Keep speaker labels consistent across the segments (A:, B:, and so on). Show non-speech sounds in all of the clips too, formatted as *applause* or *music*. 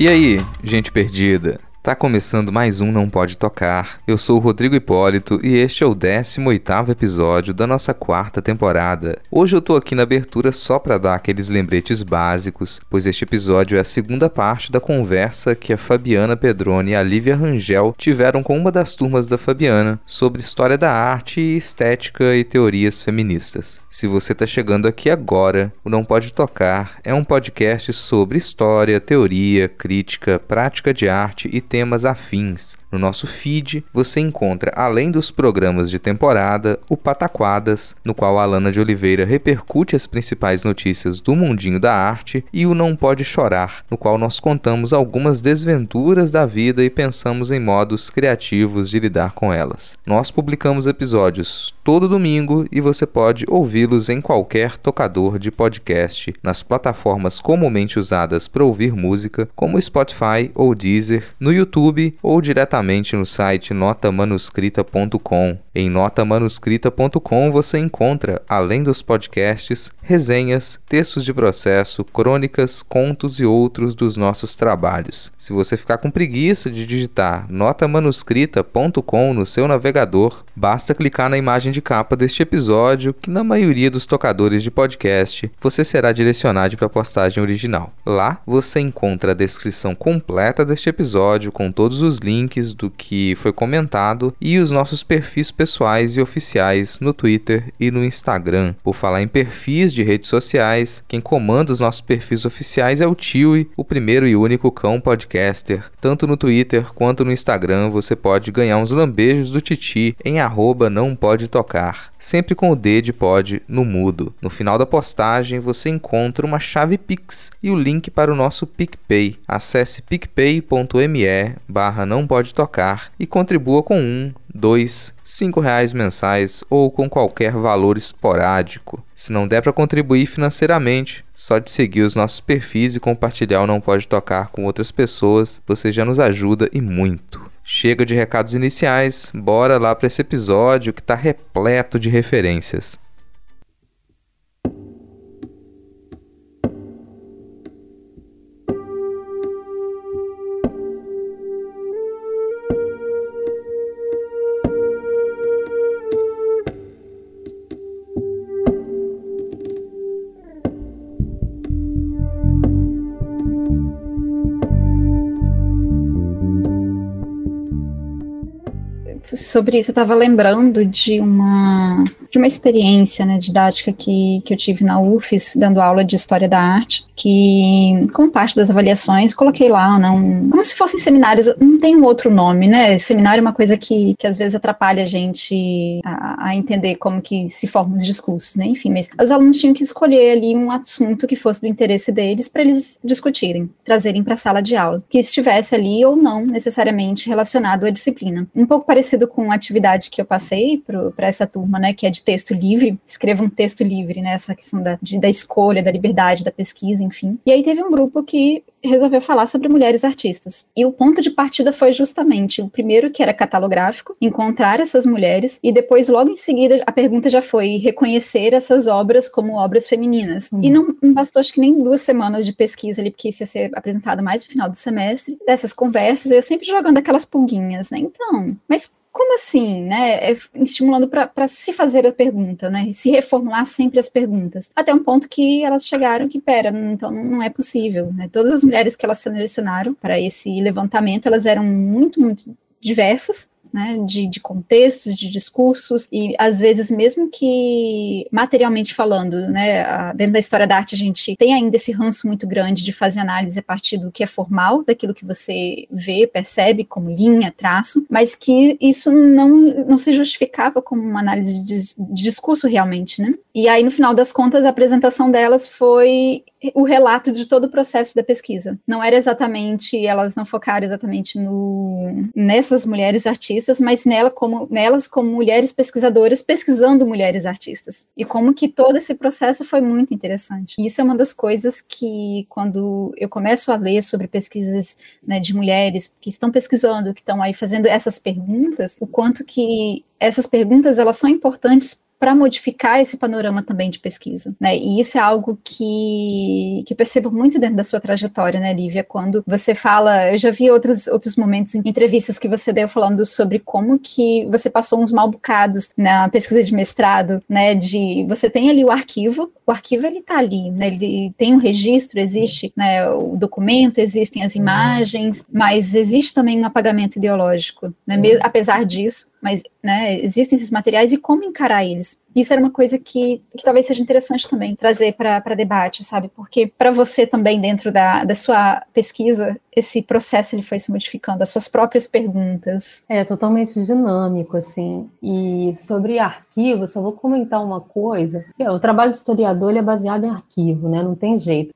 A: E aí, gente perdida? Tá começando mais um Não Pode Tocar. Eu sou o Rodrigo Hipólito e este é o 18º episódio da nossa quarta temporada. Hoje eu tô aqui na abertura só para dar aqueles lembretes básicos, pois este episódio é a segunda parte da conversa que a Fabiana Pedroni e a Lívia Rangel tiveram com uma das turmas da Fabiana sobre história da arte, estética e teorias feministas. Se você tá chegando aqui agora, o Não Pode Tocar é um podcast sobre história, teoria, crítica, prática de arte e temas afins. No nosso feed, você encontra, além dos programas de temporada, o Pataquadas, no qual a Alana de Oliveira repercute as principais notícias do mundinho da arte, e o Não Pode Chorar, no qual nós contamos algumas desventuras da vida e pensamos em modos criativos de lidar com elas. Nós publicamos episódios todo domingo e você pode ouvi-los em qualquer tocador de podcast, nas plataformas comumente usadas para ouvir música, como Spotify ou Deezer, no YouTube ou diretamente diretamente no site notamanuscrita.com. Em notamanuscrita.com você encontra, além dos podcasts, resenhas, textos de processo, crônicas, contos e outros dos nossos trabalhos. Se você ficar com preguiça de digitar notamanuscrita.com no seu navegador, basta clicar na imagem de capa deste episódio, que na maioria dos tocadores de podcast você será direcionado para a postagem original. Lá você encontra a descrição completa deste episódio com todos os links do que foi comentado e os nossos perfis pessoais e oficiais no Twitter e no Instagram. Por falar em perfis de redes sociais, quem comanda os nossos perfis oficiais é o Tiwi, o primeiro e único cão podcaster. Tanto no Twitter quanto no Instagram você pode ganhar uns lambejos do Titi em arroba não pode tocar, sempre com o D de pod no mudo. No final da postagem você encontra uma chave Pix e o link para o nosso PicPay. Acesse picpay.me barra não pode e contribua com um, dois, cinco reais mensais ou com qualquer valor esporádico. Se não der para contribuir financeiramente, só de seguir os nossos perfis e compartilhar o Não Pode Tocar com outras pessoas, você já nos ajuda e muito. Chega de recados iniciais, bora lá para esse episódio que está repleto de referências.
B: Sobre isso, eu estava lembrando de uma, de uma experiência né, didática que, que eu tive na UFES, dando aula de História da Arte, que, como parte das avaliações, coloquei lá, não, como se fossem seminários, não tem um outro nome, né? Seminário é uma coisa que, que às vezes atrapalha a gente a, a entender como que se formam os discursos, né? Enfim, mas os alunos tinham que escolher ali um assunto que fosse do interesse deles para eles discutirem, trazerem para a sala de aula, que estivesse ali ou não necessariamente relacionado à disciplina. Um pouco parecido com a atividade que eu passei para essa turma, né? Que é de texto livre, escreva um texto livre, né? Essa questão da, de, da escolha, da liberdade, da pesquisa, enfim. E aí teve um grupo que resolveu falar sobre mulheres artistas. E o ponto de partida foi justamente o primeiro, que era catalográfico, encontrar essas mulheres, e depois, logo em seguida, a pergunta já foi reconhecer essas obras como obras femininas. Hum. E não, não, bastou, acho que nem duas semanas de pesquisa ali, porque isso ia ser apresentado mais no final do semestre, dessas conversas, eu sempre jogando aquelas pulguinhas, né? Então, mas como assim, né? É estimulando para se fazer a pergunta, né? Se reformular sempre as perguntas. Até um ponto que elas chegaram que, pera, então não é possível, né? Todas as mulheres que elas selecionaram para esse levantamento, elas eram muito, muito diversas, né, de, de, contextos, de discursos, e às vezes, mesmo que materialmente falando, né, dentro da história da arte, a gente tem ainda esse ranço muito grande de fazer análise a partir do que é formal, daquilo que você vê, percebe como linha, traço, mas que isso não, não se justificava como uma análise de, de discurso realmente, né? E aí, no final das contas, a apresentação delas foi o relato de todo o processo da pesquisa. Não era exatamente, elas não focaram exatamente no, nessas mulheres artistas, mas nela como, nelas como mulheres pesquisadoras pesquisando mulheres artistas. E como que todo esse processo foi muito interessante. E isso é uma das coisas que, quando eu começo a ler sobre pesquisas né, de mulheres que estão pesquisando, que estão aí fazendo essas perguntas, o quanto que essas perguntas elas são importantes para modificar esse panorama também de pesquisa, né? E isso é algo que, que percebo muito dentro da sua trajetória, né, Lívia? Quando você fala, eu já vi outros, outros momentos em entrevistas que você deu falando sobre como que você passou uns mal bocados na pesquisa de mestrado, né? De você tem ali o arquivo, o arquivo ele tá ali, né? Ele tem um registro, existe né, o documento, existem as imagens, mas existe também um apagamento ideológico, né? Apesar disso, mas né, existem esses materiais e como encarar eles. Isso era uma coisa que, que talvez seja interessante também trazer para debate, sabe? Porque para você também, dentro da, da sua pesquisa, esse processo ele foi se modificando, as suas próprias perguntas.
C: É totalmente dinâmico, assim. E sobre arquivo, só vou comentar uma coisa. O trabalho de historiador é baseado em arquivo, né? Não tem jeito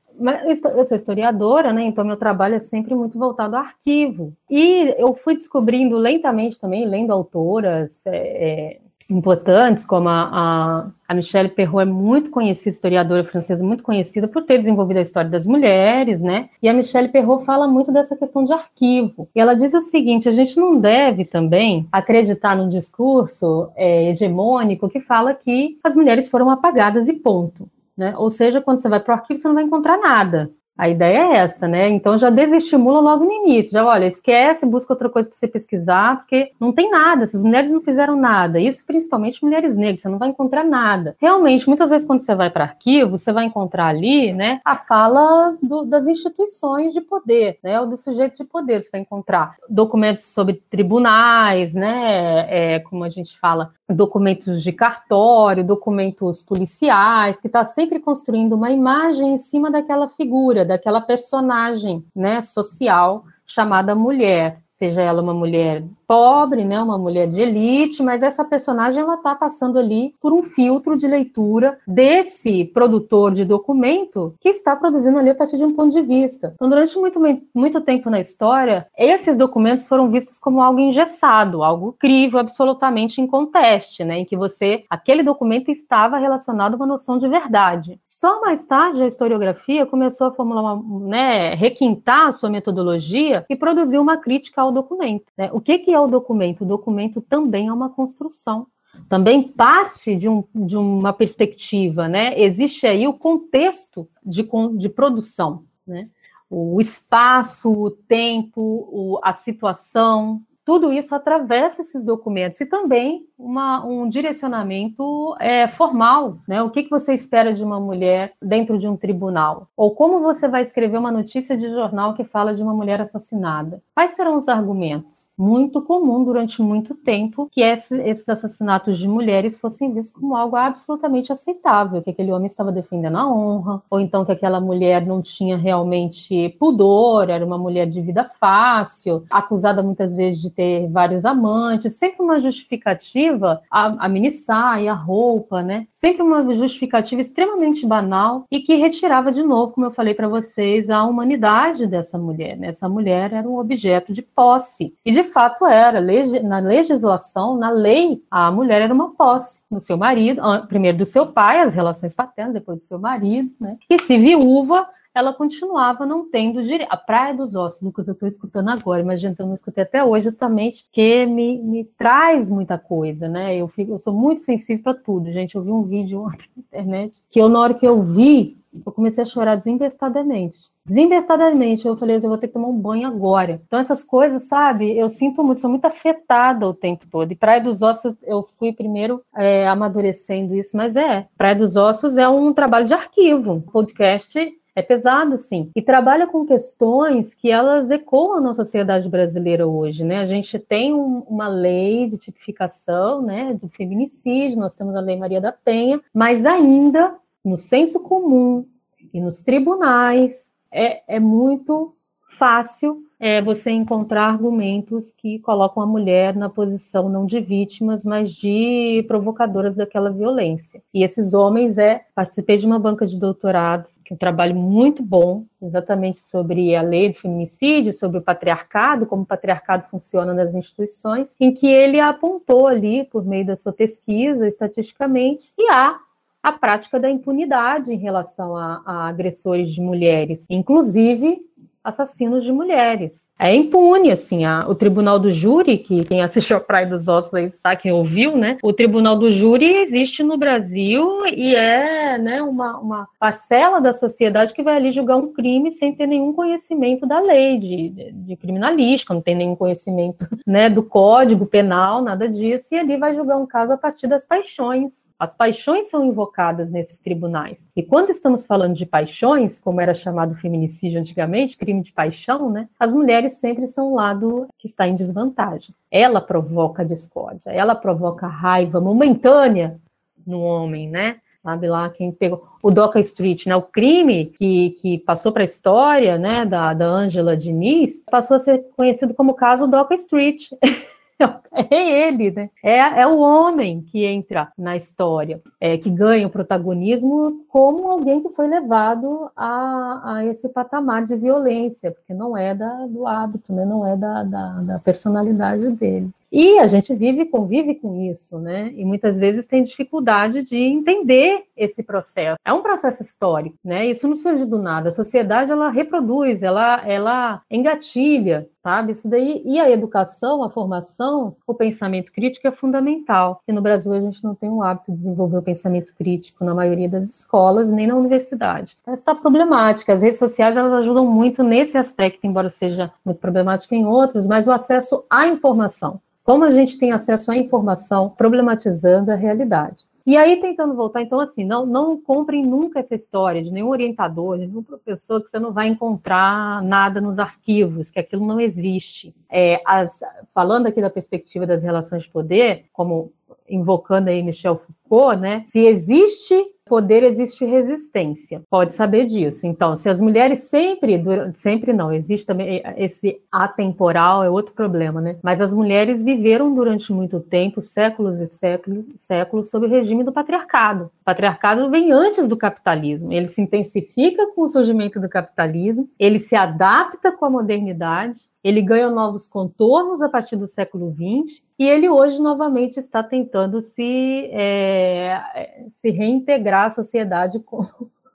C: eu sou historiadora, né? Então meu trabalho é sempre muito voltado ao arquivo. E eu fui descobrindo lentamente também, lendo autoras é, é, importantes, como a, a, a Michelle Perrault é muito conhecida, historiadora francesa muito conhecida por ter desenvolvido a história das mulheres, né? E a Michelle Perrault fala muito dessa questão de arquivo. E ela diz o seguinte: a gente não deve também acreditar num discurso é, hegemônico que fala que as mulheres foram apagadas e ponto. Né? Ou seja, quando você vai para o arquivo, você não vai encontrar nada. A ideia é essa, né? Então já desestimula logo no início. Já olha, esquece, busca outra coisa para você pesquisar, porque não tem nada, essas mulheres não fizeram nada. Isso principalmente mulheres negras, você não vai encontrar nada. Realmente, muitas vezes quando você vai para arquivo, você vai encontrar ali, né, a fala do, das instituições de poder, né, ou do sujeito de poder. Você vai encontrar documentos sobre tribunais, né, é, como a gente fala, documentos de cartório, documentos policiais, que está sempre construindo uma imagem em cima daquela figura, daquela personagem né, social chamada mulher, seja ela uma mulher pobre, né, uma mulher de elite, mas essa personagem ela está passando ali por um filtro de leitura desse produtor de documento que está produzindo ali a partir de um ponto de vista. Então, durante muito, muito tempo na história, esses documentos foram vistos como algo engessado, algo crível, absolutamente inconteste, né, em que você, aquele documento estava relacionado a uma noção de verdade. Só mais tarde a historiografia começou a formular né, requintar a sua metodologia e produziu uma crítica ao documento. Né? O que que é o documento? O documento também é uma construção, também parte de, um, de uma perspectiva, né? Existe aí o contexto de, de produção, né? O espaço, o tempo, o, a situação, tudo isso atravessa esses documentos e também uma, um direcionamento é, formal, né? O que, que você espera de uma mulher dentro de um tribunal? Ou como você vai escrever uma notícia de jornal que fala de uma mulher assassinada? Quais serão os argumentos? Muito comum durante muito tempo que esse, esses assassinatos de mulheres fossem vistos como algo absolutamente aceitável, que aquele homem estava defendendo a honra, ou então que aquela mulher não tinha realmente pudor, era uma mulher de vida fácil, acusada muitas vezes de ter vários amantes, sempre uma justificativa a, a mini saia, a roupa, né? Sempre uma justificativa extremamente banal e que retirava de novo, como eu falei para vocês, a humanidade dessa mulher. Né? Essa mulher era um objeto de posse. E de fato era. Na legislação, na lei, a mulher era uma posse do seu marido, primeiro do seu pai, as relações paternas, depois do seu marido, né? E se viúva, ela continuava não tendo direito. A Praia dos Ossos, Lucas, eu estou escutando agora, mas gente, eu não escutei até hoje, justamente que me, me traz muita coisa, né? Eu, fico, eu sou muito sensível para tudo, gente. Eu vi um vídeo ontem na internet que eu, na hora que eu vi, eu comecei a chorar desembestadamente. Desembestadamente, eu falei, eu vou ter que tomar um banho agora. Então, essas coisas, sabe, eu sinto muito, sou muito afetada o tempo todo. E Praia dos Ossos, eu fui primeiro é, amadurecendo isso, mas é, Praia dos Ossos é um trabalho de arquivo. podcast é pesado, sim. E trabalha com questões que elas ecoam na sociedade brasileira hoje, né? A gente tem um, uma lei de tipificação, né, do feminicídio, nós temos a Lei Maria da Penha, mas ainda no senso comum e nos tribunais é, é muito fácil é, você encontrar argumentos que colocam a mulher na posição não de vítimas, mas de provocadoras daquela violência. E esses homens é, participei de uma banca de doutorado que é um trabalho muito bom, exatamente sobre a lei do feminicídio, sobre o patriarcado, como o patriarcado funciona nas instituições, em que ele apontou ali, por meio da sua pesquisa, estatisticamente, que há a prática da impunidade em relação a, a agressores de mulheres, inclusive assassinos de mulheres. É impune, assim, a, o tribunal do júri, que quem assistiu a Praia dos Ossos aí sabe, quem ouviu, né? O tribunal do júri existe no Brasil e é né, uma, uma parcela da sociedade que vai ali julgar um crime sem ter nenhum conhecimento da lei de, de, criminalística, não tem nenhum conhecimento *laughs* né, do código penal, nada disso, e ali vai julgar um caso a partir das paixões as paixões são invocadas nesses tribunais. E quando estamos falando de paixões, como era chamado feminicídio antigamente, crime de paixão, né? As mulheres sempre são o lado que está em desvantagem. Ela provoca discórdia, ela provoca raiva momentânea no homem, né? Sabe lá quem pegou o Doca Street, né? O crime que, que passou para a história, né, da, Angela Diniz, passou a ser conhecido como caso Doca Street. *laughs* *laughs* é ele, né? É, é o homem que entra na história, é, que ganha o protagonismo como alguém que foi levado a, a esse patamar de violência, porque não é da, do hábito, né? não é da, da, da personalidade dele. E a gente vive, convive com isso, né? E muitas vezes tem dificuldade de entender esse processo. É um processo histórico, né? Isso não surge do nada. A sociedade ela reproduz, ela, ela engatilha, sabe? Isso daí e a educação, a formação, o pensamento crítico é fundamental. E no Brasil a gente não tem o hábito de desenvolver o pensamento crítico na maioria das escolas nem na universidade. Então, está problemática. As redes sociais elas ajudam muito nesse aspecto, embora seja muito problemático em outros, mas o acesso à informação. Como a gente tem acesso à informação problematizando a realidade. E aí, tentando voltar, então, assim, não, não comprem nunca essa história de nenhum orientador, de nenhum professor, que você não vai encontrar nada nos arquivos, que aquilo não existe. É, as, falando aqui da perspectiva das relações de poder, como invocando aí Michel Foucault, né? Se existe poder existe resistência. Pode saber disso. Então, se as mulheres sempre, sempre não, existe também esse atemporal, é outro problema, né? Mas as mulheres viveram durante muito tempo, séculos e séculos, séculos sob o regime do patriarcado. Patriarcado vem antes do capitalismo. Ele se intensifica com o surgimento do capitalismo, ele se adapta com a modernidade, ele ganha novos contornos a partir do século XX e ele hoje novamente está tentando se, é, se reintegrar à sociedade com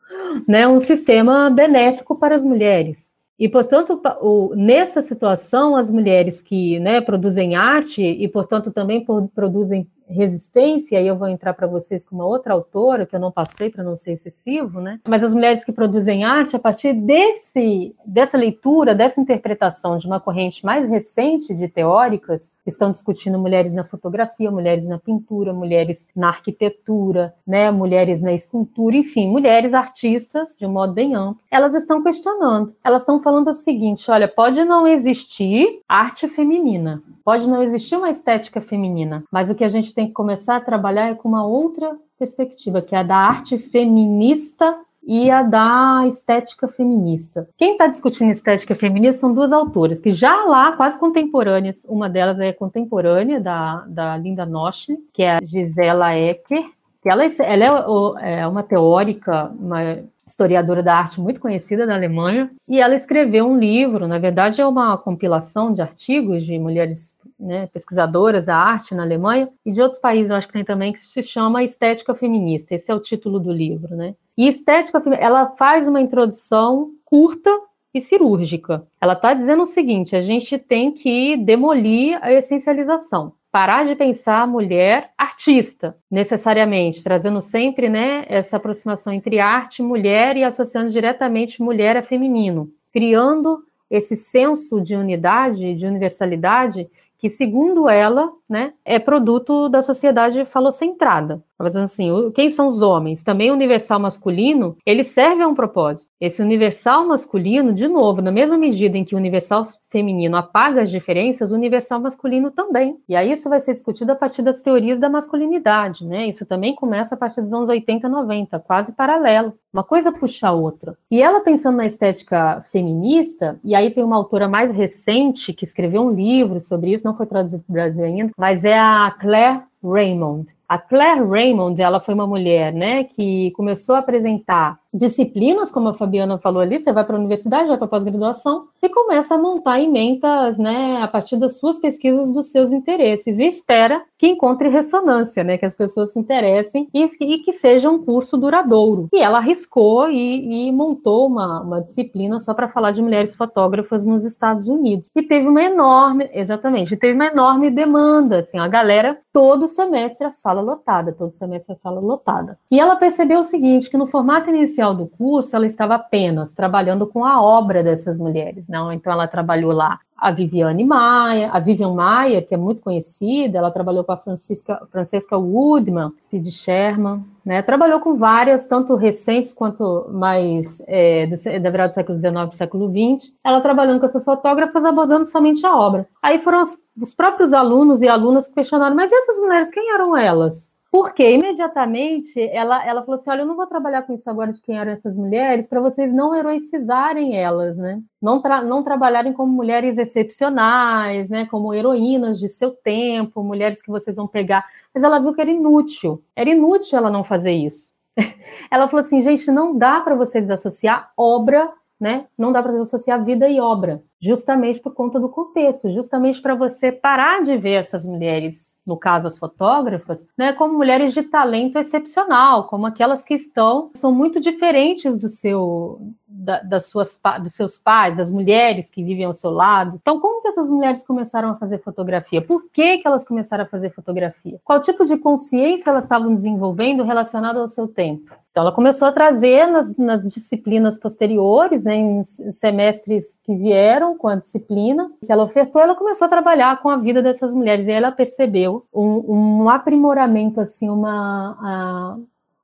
C: *laughs* né, um sistema benéfico para as mulheres. E, portanto, o, nessa situação, as mulheres que né, produzem arte e, portanto, também produzem resistência, e eu vou entrar para vocês com uma outra autora, que eu não passei para não ser excessivo, né? Mas as mulheres que produzem arte, a partir desse, dessa leitura, dessa interpretação de uma corrente mais recente de teóricas, estão discutindo mulheres na fotografia, mulheres na pintura, mulheres na arquitetura, né? Mulheres na escultura, enfim, mulheres artistas, de um modo bem amplo, elas estão questionando. Elas estão falando o seguinte: olha, pode não existir arte feminina, pode não existir uma estética feminina, mas o que a gente tem tem que começar a trabalhar é com uma outra perspectiva, que é a da arte feminista e a da estética feminista. Quem está discutindo estética feminista são duas autoras, que já lá, quase contemporâneas, uma delas é contemporânea, da, da Linda Noche, que é a Gisela Ecker, que ela, ela é, é uma teórica, uma historiadora da arte muito conhecida da Alemanha, e ela escreveu um livro, na verdade é uma compilação de artigos de mulheres né, pesquisadoras da arte na Alemanha e de outros países, eu acho que tem também, que se chama Estética Feminista. Esse é o título do livro, né? E Estética ela faz uma introdução curta e cirúrgica. Ela está dizendo o seguinte: a gente tem que demolir a essencialização. Parar de pensar a mulher artista, necessariamente, trazendo sempre né, essa aproximação entre arte e mulher e associando diretamente mulher a feminino, criando esse senso de unidade, de universalidade, que, segundo ela, né, é produto da sociedade falocentrada. Mas assim, quem são os homens? Também o universal masculino, ele serve a um propósito. Esse universal masculino, de novo, na mesma medida em que o universal feminino apaga as diferenças, o universal masculino também. E aí isso vai ser discutido a partir das teorias da masculinidade, né? Isso também começa a partir dos anos 80, 90, quase paralelo. Uma coisa puxa a outra. E ela pensando na estética feminista, e aí tem uma autora mais recente que escreveu um livro sobre isso, não foi traduzido para o Brasil ainda, mas é a Claire Raymond. A Claire Raymond, ela foi uma mulher, né, que começou a apresentar disciplinas, como a Fabiana falou ali, você vai para a universidade, vai para a pós-graduação e começa a montar emendas, né, a partir das suas pesquisas, dos seus interesses e espera que encontre ressonância, né, que as pessoas se interessem e, e que seja um curso duradouro. E ela arriscou e, e montou uma, uma disciplina só para falar de mulheres fotógrafas nos Estados Unidos. E teve uma enorme, exatamente, teve uma enorme demanda, assim, a galera todo semestre a sala lotada, todo semestre a sala lotada. E ela percebeu o seguinte, que no formato inicial inicial do curso, ela estava apenas trabalhando com a obra dessas mulheres, não? Então ela trabalhou lá a Viviane Maia, a Vivian Maia, que é muito conhecida, ela trabalhou com a Francisca, Francesca Woodman, Sid Sherman, né? Trabalhou com várias, tanto recentes quanto mais é, do, da virada do século XIX para o século XX. Ela trabalhando com essas fotógrafas, abordando somente a obra. Aí foram os, os próprios alunos e alunas que questionaram, mas essas mulheres, quem eram elas? Porque imediatamente ela, ela falou assim: olha, eu não vou trabalhar com isso agora de quem eram essas mulheres para vocês não heroicizarem elas, né? Não, tra não trabalharem como mulheres excepcionais, né? Como heroínas de seu tempo, mulheres que vocês vão pegar. Mas ela viu que era inútil. Era inútil ela não fazer isso. *laughs* ela falou assim: gente, não dá para você desassociar obra né? Não dá para desassociar vida e obra, justamente por conta do contexto, justamente para você parar de ver essas mulheres no caso as fotógrafas, né, como mulheres de talento excepcional, como aquelas que estão são muito diferentes do seu da, das suas dos seus pais, das mulheres que vivem ao seu lado. Então, como que essas mulheres começaram a fazer fotografia? Por que que elas começaram a fazer fotografia? Qual tipo de consciência elas estavam desenvolvendo relacionada ao seu tempo? Então, ela começou a trazer nas, nas disciplinas posteriores, né, em semestres que vieram com a disciplina que ela ofertou, ela começou a trabalhar com a vida dessas mulheres e ela percebeu um, um aprimoramento, assim, uma,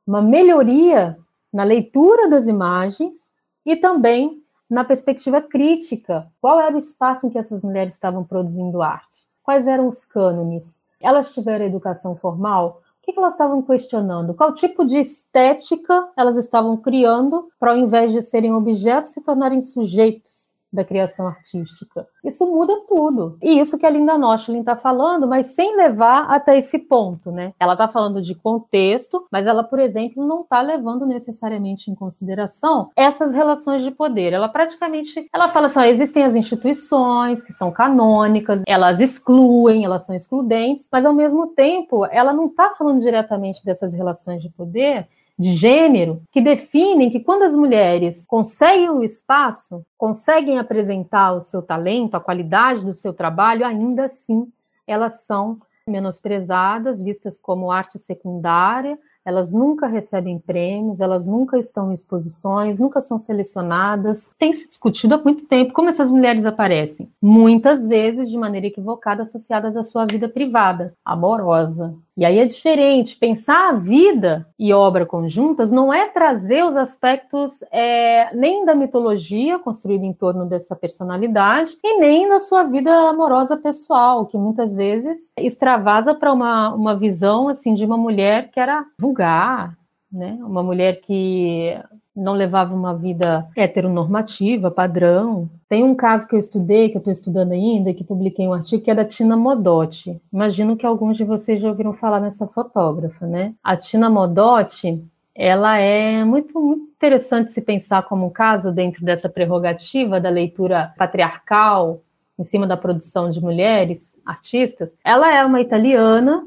C: uma melhoria na leitura das imagens e também na perspectiva crítica. Qual era o espaço em que essas mulheres estavam produzindo arte? Quais eram os cânones? Elas tiveram educação formal? que, que elas estavam questionando? Qual tipo de estética elas estavam criando para, ao invés de serem objetos, se tornarem sujeitos da criação artística. Isso muda tudo. E isso que a Linda Nostlin está falando, mas sem levar até esse ponto, né? Ela está falando de contexto, mas ela, por exemplo, não está levando necessariamente em consideração essas relações de poder. Ela praticamente, ela fala assim, ó, existem as instituições que são canônicas, elas excluem, elas são excludentes, mas ao mesmo tempo, ela não está falando diretamente dessas relações de poder, de gênero que definem que quando as mulheres conseguem o espaço, conseguem apresentar o seu talento, a qualidade do seu trabalho, ainda assim elas são menosprezadas, vistas como arte secundária, elas nunca recebem prêmios, elas nunca estão em exposições, nunca são selecionadas. Tem se discutido há muito tempo como essas mulheres aparecem. Muitas vezes de maneira equivocada, associadas à sua vida privada, amorosa, e aí é diferente. Pensar a vida e obra conjuntas não é trazer os aspectos é, nem da mitologia construída em torno dessa personalidade e nem da sua vida amorosa pessoal, que muitas vezes extravasa para uma, uma visão assim de uma mulher que era vulgar, né? Uma mulher que não levava uma vida heteronormativa, padrão. Tem um caso que eu estudei, que eu estou estudando ainda, que publiquei um artigo, que é da Tina Modotti. Imagino que alguns de vocês já ouviram falar nessa fotógrafa, né? A Tina Modotti, ela é muito, muito interessante se pensar como um caso dentro dessa prerrogativa da leitura patriarcal em cima da produção de mulheres artistas. Ela é uma italiana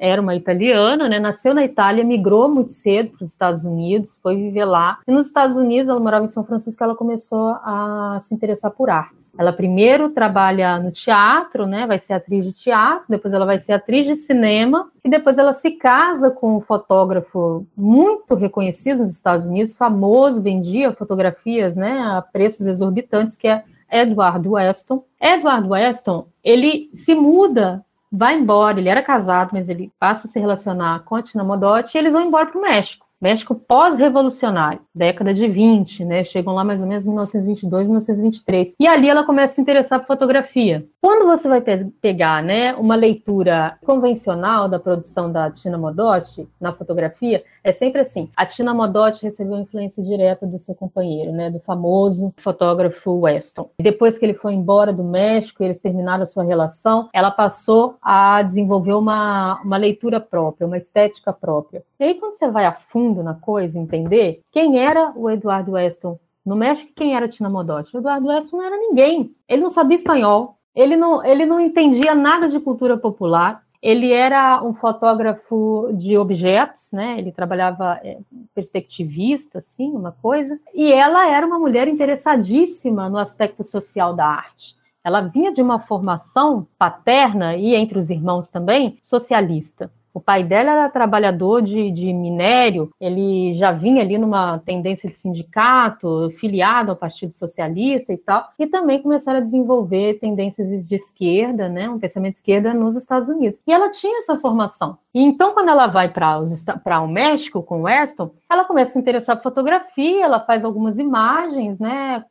C: era uma italiana, né? Nasceu na Itália, migrou muito cedo para os Estados Unidos, foi viver lá. E nos Estados Unidos, ela morava em São Francisco, ela começou a se interessar por artes. Ela primeiro trabalha no teatro, né? Vai ser atriz de teatro, depois ela vai ser atriz de cinema e depois ela se casa com um fotógrafo muito reconhecido nos Estados Unidos, famoso, vendia fotografias, né? A preços exorbitantes, que é Edward Weston. Edward Weston, ele se muda vai embora, ele era casado, mas ele passa a se relacionar com a Tina Modotti e eles vão embora para o México. México pós-revolucionário, década de 20, né? Chegam lá mais ou menos em 1922, 1923. E ali ela começa a se interessar por fotografia. Quando você vai pe pegar, né, uma leitura convencional da produção da Tina Modotti na fotografia, é sempre assim. A Tina Modotti recebeu influência direta do seu companheiro, né, do famoso fotógrafo Weston. Depois que ele foi embora do México, eles terminaram a sua relação, ela passou a desenvolver uma, uma leitura própria, uma estética própria. E aí, quando você vai a fundo na coisa, entender quem era o Eduardo Weston no México, quem era Tina Modotti? O Eduardo Weston não era ninguém. Ele não sabia espanhol, ele não, ele não entendia nada de cultura popular, ele era um fotógrafo de objetos, né? Ele trabalhava é, perspectivista, assim, uma coisa. E ela era uma mulher interessadíssima no aspecto social da arte. Ela vinha de uma formação paterna e entre os irmãos também socialista. O pai dela era trabalhador de, de, minério, ele já vinha ali numa tendência de sindicato, filiado ao Partido Socialista e tal, e também começaram a desenvolver tendências de esquerda, né, um pensamento de esquerda nos Estados Unidos. E ela tinha essa formação. E então, quando ela vai para o México com o Weston, ela começa a se interessar por fotografia, ela faz algumas imagens, né,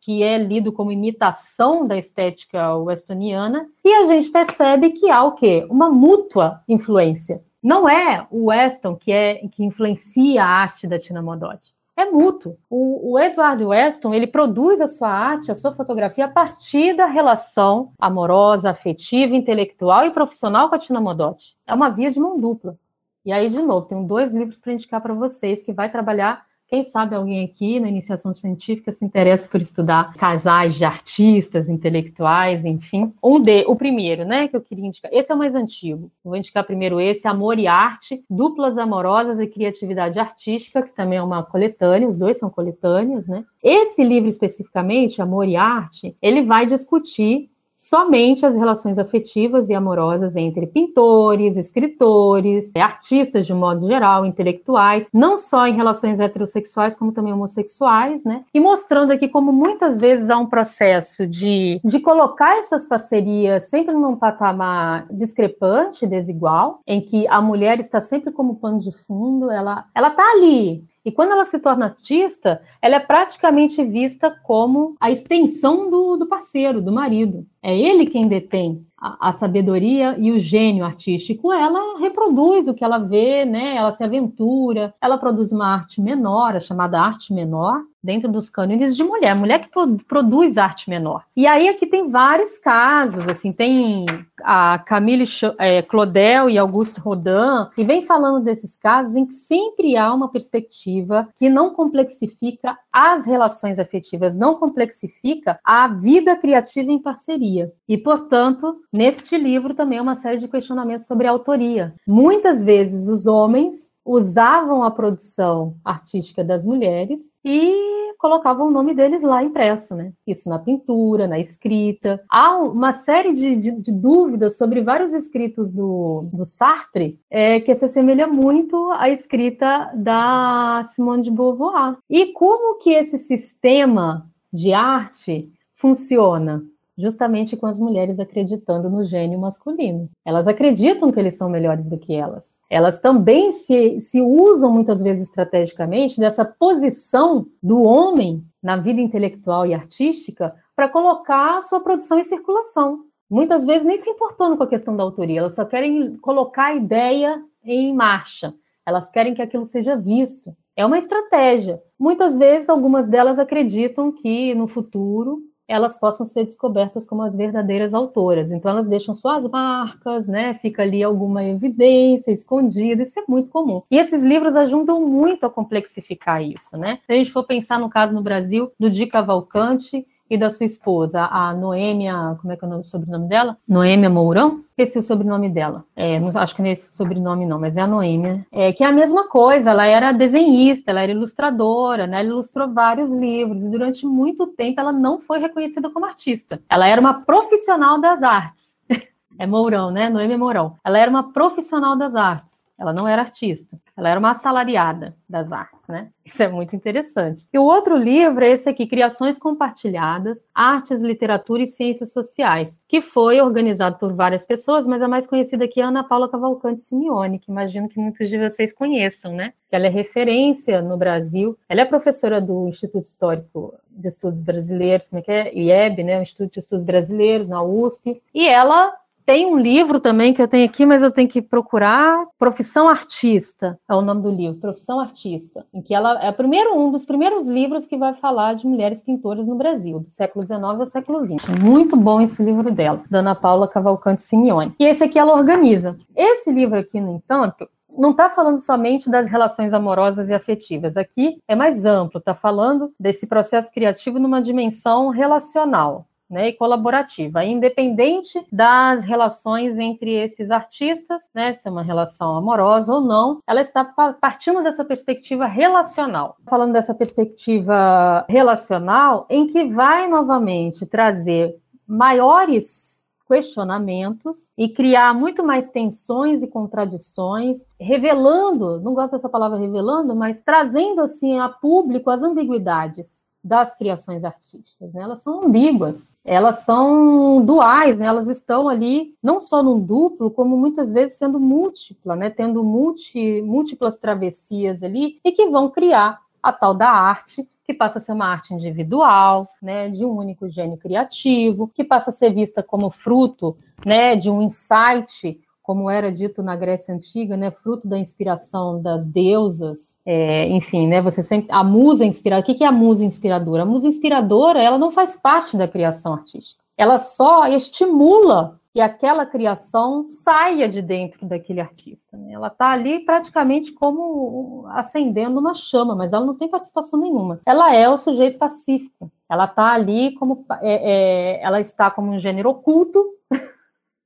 C: que é lido como imitação da estética westoniana, e a gente percebe que há o quê? Uma mútua influência. Não é o Weston que é que influencia a arte da Tina Modotti. É mútuo. O, o Edward Weston ele produz a sua arte, a sua fotografia a partir da relação amorosa, afetiva, intelectual e profissional com a Tina Modotti. É uma via de mão dupla. E aí, de novo, tenho dois livros para indicar para vocês que vai trabalhar quem sabe alguém aqui na iniciação científica se interessa por estudar casais de artistas, intelectuais, enfim. Um de, o primeiro, né, que eu queria indicar. Esse é o mais antigo. Vou indicar primeiro esse, Amor e Arte, Duplas Amorosas e Criatividade Artística, que também é uma coletânea, os dois são coletâneos, né? Esse livro especificamente, Amor e Arte, ele vai discutir somente as relações afetivas e amorosas entre pintores, escritores, artistas de modo geral, intelectuais, não só em relações heterossexuais, como também homossexuais, né? E mostrando aqui como muitas vezes há um processo de, de colocar essas parcerias sempre num patamar discrepante, desigual, em que a mulher está sempre como pano de fundo, ela, ela tá ali, e quando ela se torna artista, ela é praticamente vista como a extensão do, do parceiro, do marido. É ele quem detém a, sabedoria e o gênio artístico. Ela reproduz o que ela vê, né? Ela se aventura, ela produz uma arte menor, a chamada arte menor, dentro dos cânones de mulher, mulher que pro, produz arte menor. E aí aqui tem vários casos, assim, tem a Camille é, Claudel e Auguste Rodin, e vem falando desses casos em que sempre há uma perspectiva que não complexifica as relações afetivas, não complexifica a vida criativa em parceria. E, portanto, neste livro também é uma série de questionamentos sobre autoria. Muitas vezes os homens usavam a produção artística das mulheres e colocavam o nome deles lá impresso, né? Isso na pintura, na escrita. Há uma série de, de, de dúvidas sobre vários escritos do, do Sartre é, que se assemelha muito à escrita da Simone de Beauvoir. E como que esse sistema de arte funciona? Justamente com as mulheres acreditando no gênio masculino. Elas acreditam que eles são melhores do que elas. Elas também se, se usam muitas vezes estrategicamente dessa posição do homem na vida intelectual e artística para colocar a sua produção em circulação. Muitas vezes nem se importando com a questão da autoria, elas só querem colocar a ideia em marcha. Elas querem que aquilo seja visto. É uma estratégia. Muitas vezes, algumas delas acreditam que no futuro elas possam ser descobertas como as verdadeiras autoras. Então elas deixam suas marcas, né? Fica ali alguma evidência escondida, isso é muito comum. E esses livros ajudam muito a complexificar isso, né? Se a gente for pensar no caso no Brasil do Di Cavalcante, e da sua esposa, a Noêmia, como é que é o sobrenome dela? Noêmia Mourão? É o sobrenome dela. É, não acho que não é esse sobrenome não, mas é a Noêmia. É, que é a mesma coisa, ela era desenhista, ela era ilustradora, né? Ela ilustrou vários livros e durante muito tempo ela não foi reconhecida como artista. Ela era uma profissional das artes. *laughs* é Mourão, né? Noêmia Mourão. Ela era uma profissional das artes. Ela não era artista. Ela era uma assalariada das artes, né? Isso é muito interessante. E o outro livro é esse aqui, Criações Compartilhadas, Artes, Literatura e Ciências Sociais, que foi organizado por várias pessoas, mas a mais conhecida aqui é Ana Paula Cavalcante Simeone, que imagino que muitos de vocês conheçam, né? Ela é referência no Brasil. Ela é professora do Instituto Histórico de Estudos Brasileiros, como é que é? IEB, né? O Instituto de Estudos Brasileiros, na USP. E ela tem um livro também que eu tenho aqui, mas eu tenho que procurar. Profissão Artista é o nome do livro, Profissão Artista, em que ela é primeiro, um dos primeiros livros que vai falar de mulheres pintoras no Brasil, do século XIX ao século XX. Muito bom esse livro dela, da Ana Paula Cavalcante Simeone. E esse aqui ela organiza. Esse livro aqui, no entanto, não está falando somente das relações amorosas e afetivas. Aqui é mais amplo, está falando desse processo criativo numa dimensão relacional né, e colaborativa, independente das relações entre esses artistas, né, se é uma relação amorosa ou não, ela está partindo dessa perspectiva relacional. Falando dessa perspectiva relacional, em que vai novamente trazer maiores questionamentos e criar muito mais tensões e contradições, revelando, não gosto dessa palavra revelando, mas trazendo assim a público as ambiguidades das criações artísticas. Né? Elas são ambíguas, elas são duais, né? elas estão ali não só num duplo, como muitas vezes sendo múltipla, né? tendo multi, múltiplas travessias ali, e que vão criar a tal da arte, que passa a ser uma arte individual, né, de um único gênio criativo, que passa a ser vista como fruto né, de um insight como era dito na Grécia Antiga, né, fruto da inspiração das deusas, é, enfim, né, você sempre, a musa inspiradora, o que é a musa inspiradora? A musa inspiradora, ela não faz parte da criação artística, ela só estimula que aquela criação saia de dentro daquele artista. Né? Ela está ali praticamente como acendendo uma chama, mas ela não tem participação nenhuma. Ela é o sujeito pacífico. Ela está ali como é, é, ela está como um gênero oculto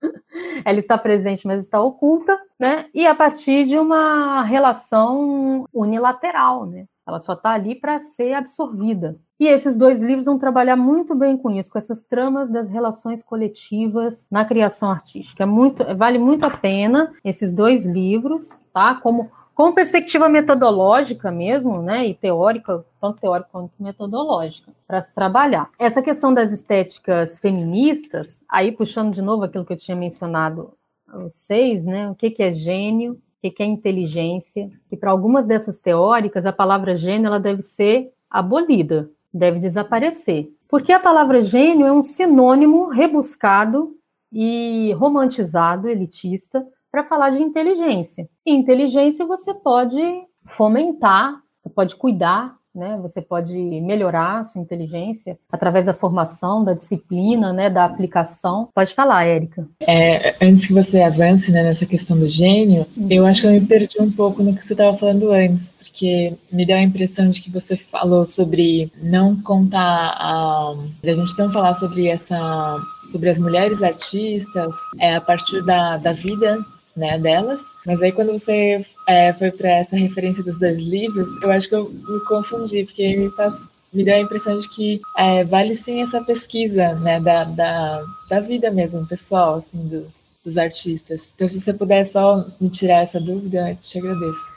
C: *laughs* ela está presente, mas está oculta, né? E a partir de uma relação unilateral, né? Ela só está ali para ser absorvida. E esses dois livros vão trabalhar muito bem com isso, com essas tramas das relações coletivas na criação artística. É muito, vale muito a pena esses dois livros, tá? Como com perspectiva metodológica mesmo, né, e teórica, tanto teórica quanto metodológica, para se trabalhar. Essa questão das estéticas feministas, aí puxando de novo aquilo que eu tinha mencionado a vocês, né, o que, que é gênio, o que, que é inteligência, e para algumas dessas teóricas, a palavra gênio ela deve ser abolida, deve desaparecer, porque a palavra gênio é um sinônimo rebuscado e romantizado, elitista, para falar de inteligência. E inteligência você pode fomentar, você pode cuidar, né? Você pode melhorar a sua inteligência através da formação, da disciplina, né? Da aplicação. Pode falar, Érica.
D: É, antes que você avance né, nessa questão do gênio, uhum. eu acho que eu me perdi um pouco no que você estava falando antes, porque me deu a impressão de que você falou sobre não contar a, a gente não falar sobre essa sobre as mulheres artistas é, a partir da, da vida né, delas. Mas aí quando você é, foi para essa referência dos dois livros, eu acho que eu me confundi, porque me, faz, me deu a impressão de que é, vale sim essa pesquisa né, da, da, da vida mesmo, pessoal, assim, dos, dos artistas. Então, se você puder só me tirar essa dúvida, eu te agradeço.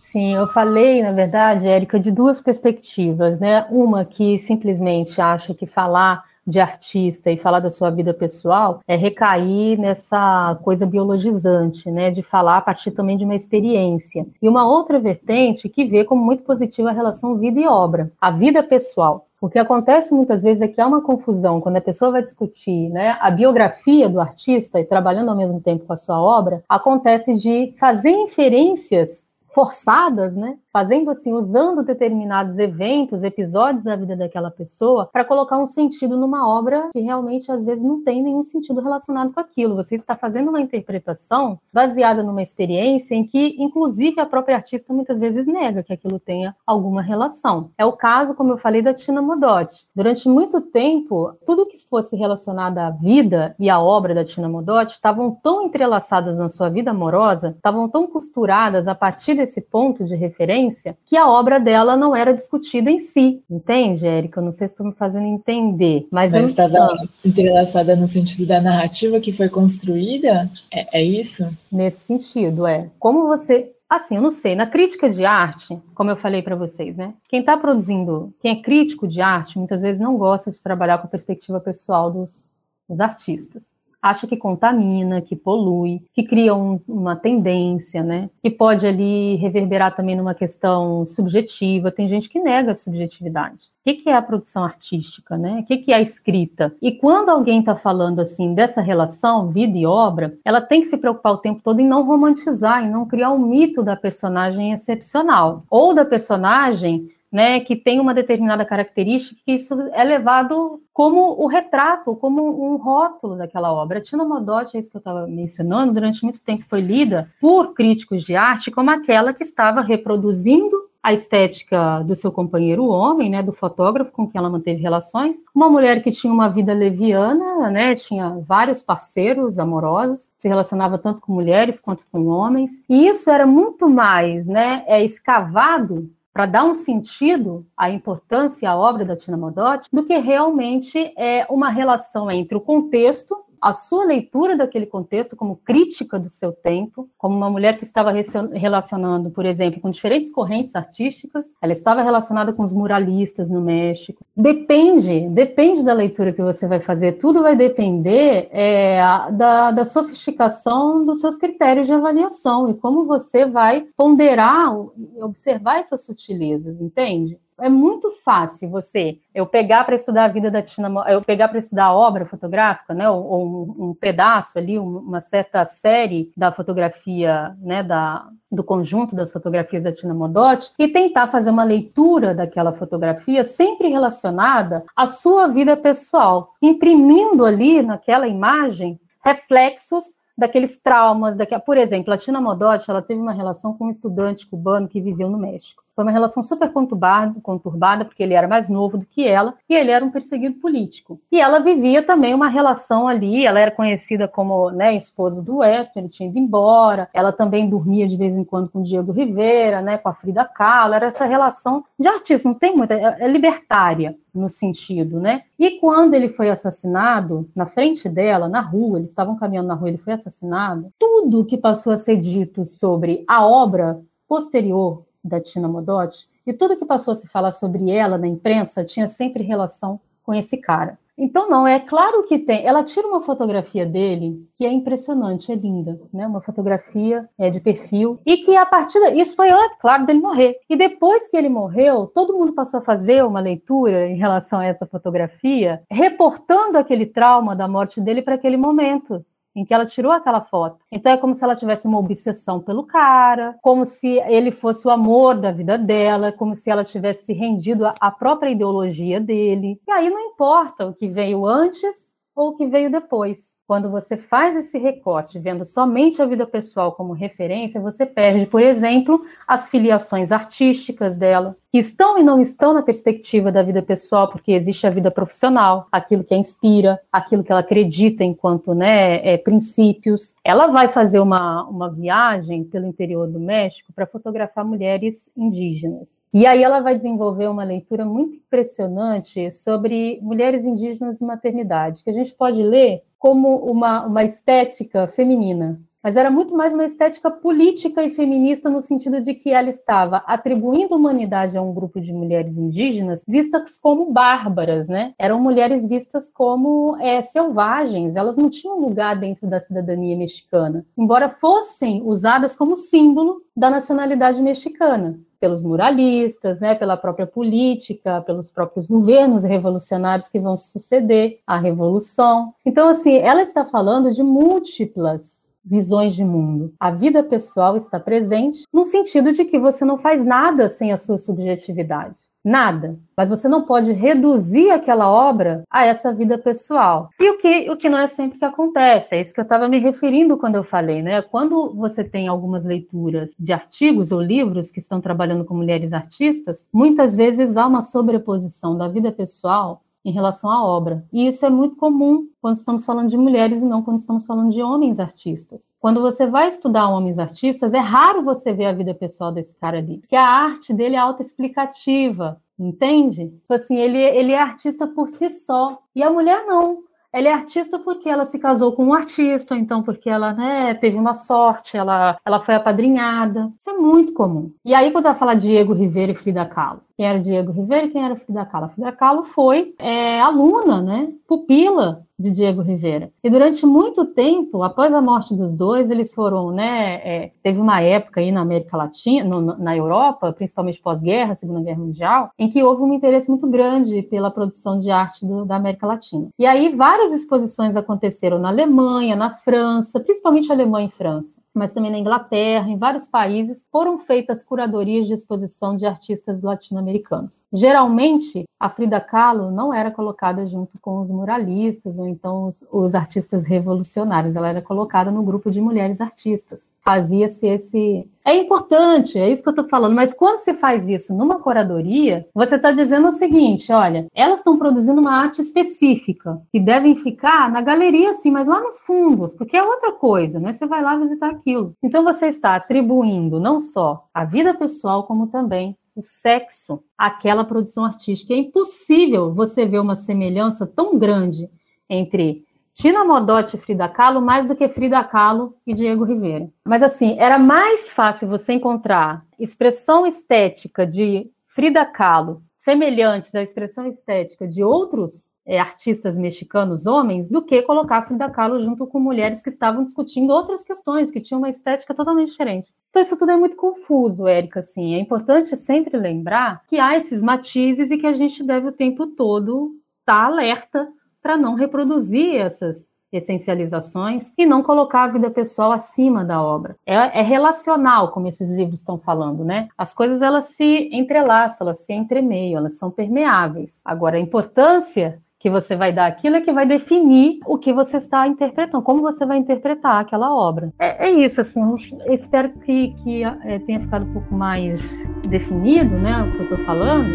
C: Sim, eu falei, na verdade, Érica, de duas perspectivas, né? Uma que simplesmente acha que falar de artista e falar da sua vida pessoal é recair nessa coisa biologizante, né, de falar a partir também de uma experiência. E uma outra vertente que vê como muito positiva a relação vida e obra, a vida pessoal. O que acontece muitas vezes é que há uma confusão quando a pessoa vai discutir né, a biografia do artista e trabalhando ao mesmo tempo com a sua obra, acontece de fazer inferências forçadas, né? Fazendo assim, usando determinados eventos, episódios da vida daquela pessoa para colocar um sentido numa obra que realmente às vezes não tem nenhum sentido relacionado com aquilo. Você está fazendo uma interpretação baseada numa experiência em que, inclusive, a própria artista muitas vezes nega que aquilo tenha alguma relação. É o caso, como eu falei, da Tina Modotti. Durante muito tempo, tudo que fosse relacionado à vida e à obra da Tina Modotti estavam tão entrelaçadas na sua vida amorosa, estavam tão costuradas a partir desse ponto de referência que a obra dela não era discutida em si, entende, Érica? Eu não sei se estou me fazendo entender, mas,
D: mas estava entrelaçada no sentido da narrativa que foi construída, é, é isso?
C: Nesse sentido, é. Como você Assim, eu não sei, na crítica de arte, como eu falei para vocês, né? Quem está produzindo, quem é crítico de arte, muitas vezes não gosta de trabalhar com a perspectiva pessoal dos, dos artistas acha que contamina, que polui, que cria um, uma tendência, né? Que pode ali reverberar também numa questão subjetiva. Tem gente que nega a subjetividade. O que é a produção artística, né? O que é a escrita? E quando alguém está falando assim dessa relação vida e obra, ela tem que se preocupar o tempo todo em não romantizar, em não criar um mito da personagem excepcional ou da personagem né, que tem uma determinada característica, que isso é levado como o retrato, como um rótulo daquela obra. A Tina Modotti, é isso que eu estava mencionando, durante muito tempo foi lida por críticos de arte como aquela que estava reproduzindo a estética do seu companheiro homem, né, do fotógrafo com quem ela manteve relações, uma mulher que tinha uma vida leviana, né, tinha vários parceiros amorosos, se relacionava tanto com mulheres quanto com homens, e isso era muito mais, né, é escavado para dar um sentido à importância à obra da Tina Modotti do que realmente é uma relação entre o contexto a sua leitura daquele contexto como crítica do seu tempo, como uma mulher que estava relacionando, por exemplo, com diferentes correntes artísticas, ela estava relacionada com os muralistas no México. Depende, depende da leitura que você vai fazer, tudo vai depender é, da, da sofisticação dos seus critérios de avaliação e como você vai ponderar, observar essas sutilezas, entende? É muito fácil você eu pegar para estudar a vida da Tina, eu pegar para estudar a obra fotográfica, né, ou, um, um, pedaço ali, uma certa série da fotografia, né, da, do conjunto das fotografias da Tina Modotti e tentar fazer uma leitura daquela fotografia sempre relacionada à sua vida pessoal, imprimindo ali naquela imagem reflexos daqueles traumas, daquela, por exemplo, a Tina Modotti, ela teve uma relação com um estudante cubano que viveu no México. Foi uma relação super conturbada, conturbada, porque ele era mais novo do que ela, e ele era um perseguido político. E ela vivia também uma relação ali, ela era conhecida como né, esposa do Weston, ele tinha ido embora, ela também dormia de vez em quando com o Diego Rivera, né, com a Frida Kahlo, era essa relação de artista, não tem muita, é, é libertária no sentido, né? E quando ele foi assassinado, na frente dela, na rua, eles estavam caminhando na rua, ele foi assassinado, tudo que passou a ser dito sobre a obra posterior da Tina Modotti, e tudo que passou a se falar sobre ela na imprensa tinha sempre relação com esse cara. Então, não, é claro que tem. Ela tira uma fotografia dele que é impressionante, é linda, né? Uma fotografia é, de perfil. E que a partir. Da, isso foi, claro, dele morrer. E depois que ele morreu, todo mundo passou a fazer uma leitura em relação a essa fotografia, reportando aquele trauma da morte dele para aquele momento em que ela tirou aquela foto. Então é como se ela tivesse uma obsessão pelo cara, como se ele fosse o amor da vida dela, como se ela tivesse se rendido à própria ideologia dele. E aí não importa o que veio antes ou o que veio depois. Quando você faz esse recorte vendo somente a vida pessoal como referência, você perde, por exemplo, as filiações artísticas dela, que estão e não estão na perspectiva da vida pessoal, porque existe a vida profissional, aquilo que a inspira, aquilo que ela acredita enquanto né, é, princípios. Ela vai fazer uma, uma viagem pelo interior do México para fotografar mulheres indígenas. E aí ela vai desenvolver uma leitura muito impressionante sobre mulheres indígenas e maternidade, que a gente pode ler como uma, uma estética feminina, mas era muito mais uma estética política e feminista no sentido de que ela estava atribuindo humanidade a um grupo de mulheres indígenas vistas como bárbaras, né? Eram mulheres vistas como é, selvagens, elas não tinham lugar dentro da cidadania mexicana, embora fossem usadas como símbolo da nacionalidade mexicana pelos muralistas, né, pela própria política, pelos próprios governos revolucionários que vão suceder à revolução. Então, assim, ela está falando de múltiplas visões de mundo. A vida pessoal está presente no sentido de que você não faz nada sem a sua subjetividade. Nada. Mas você não pode reduzir aquela obra a essa vida pessoal. E o que, o que não é sempre que acontece. É isso que eu estava me referindo quando eu falei, né? Quando você tem algumas leituras de artigos ou livros que estão trabalhando com mulheres artistas, muitas vezes há uma sobreposição da vida pessoal em relação à obra. E isso é muito comum quando estamos falando de mulheres e não quando estamos falando de homens artistas. Quando você vai estudar homens artistas, é raro você ver a vida pessoal desse cara ali, porque a arte dele é autoexplicativa, entende? Tipo assim, ele, ele é artista por si só. E a mulher não. ela é artista porque ela se casou com um artista, ou então porque ela né, teve uma sorte, ela, ela foi apadrinhada. Isso é muito comum. E aí, quando vai falar Diego Rivera e Frida Kahlo, quem era Diego Rivera e quem era Frida Kahlo? A Frida Kahlo foi é, aluna, né, pupila de Diego Rivera. E durante muito tempo, após a morte dos dois, eles foram, né, é, teve uma época aí na América Latina, no, na Europa, principalmente pós-guerra, Segunda Guerra Mundial, em que houve um interesse muito grande pela produção de arte do, da América Latina. E aí várias exposições aconteceram na Alemanha, na França, principalmente Alemanha e França mas também na Inglaterra, em vários países, foram feitas curadorias de exposição de artistas latino-americanos. Geralmente, a Frida Kahlo não era colocada junto com os muralistas ou então os, os artistas revolucionários, ela era colocada no grupo de mulheres artistas. Fazia-se esse. É importante, é isso que eu estou falando, mas quando você faz isso numa curadoria, você está dizendo o seguinte: olha, elas estão produzindo uma arte específica e devem ficar na galeria, sim, mas lá nos fundos, porque é outra coisa, né? Você vai lá visitar aquilo. Então você está atribuindo não só a vida pessoal, como também o sexo àquela produção artística. É impossível você ver uma semelhança tão grande entre Tina Modotti e Frida Kahlo mais do que Frida Kahlo e Diego Rivera. Mas assim, era mais fácil você encontrar expressão estética de Frida Kahlo semelhantes à expressão estética de outros é, artistas mexicanos homens do que colocar Frida Kahlo junto com mulheres que estavam discutindo outras questões, que tinham uma estética totalmente diferente. Então isso tudo é muito confuso, Érica, assim. É importante sempre lembrar que há esses matizes e que a gente deve o tempo todo estar tá alerta para não reproduzir essas essencializações e não colocar a vida pessoal acima da obra. É, é, relacional, como esses livros estão falando, né? As coisas elas se entrelaçam, elas se entremeiam, elas são permeáveis. Agora, a importância que você vai dar aquilo é que vai definir o que você está interpretando, como você vai interpretar aquela obra. É, é isso, assim, eu espero que, que é, tenha ficado um pouco mais definido, né, o que eu estou falando.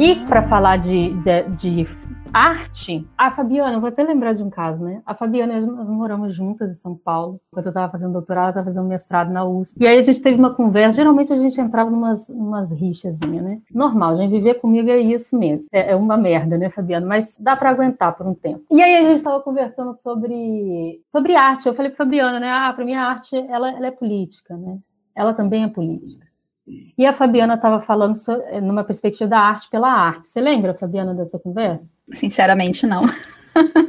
C: E para falar de, de, de, arte, a Fabiana, vou até lembrar de um caso, né? A Fabiana, nós moramos juntas em São Paulo. Quando eu estava fazendo doutorado, estava fazendo mestrado na USP. E aí a gente teve uma conversa. Geralmente a gente entrava numas, numas rixazinhas, né? Normal, gente viver comigo é isso mesmo. É, é uma merda, né, Fabiana? Mas dá para aguentar por um tempo. E aí a gente estava conversando sobre, sobre arte. Eu falei para Fabiana, né? Ah, para mim a arte ela, ela é política, né? Ela também é política. E a Fabiana estava falando eh, numa perspectiva da arte pela arte. Você lembra, Fabiana, dessa conversa?
B: Sinceramente, não.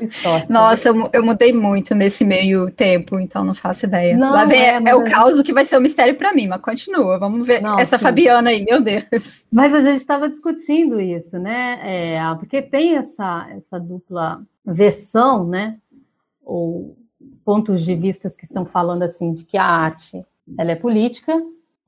B: Sorte, Nossa, eu, eu, mudei muito nesse meio tempo, então não faço ideia. Não, Lá vem, é, é, o caos que vai ser um mistério para mim, mas continua. Vamos ver não, essa sim. Fabiana aí, meu Deus.
C: Mas a gente estava discutindo isso, né? É, porque tem essa, essa dupla versão, né? Ou pontos de vista que estão falando assim de que a arte ela é política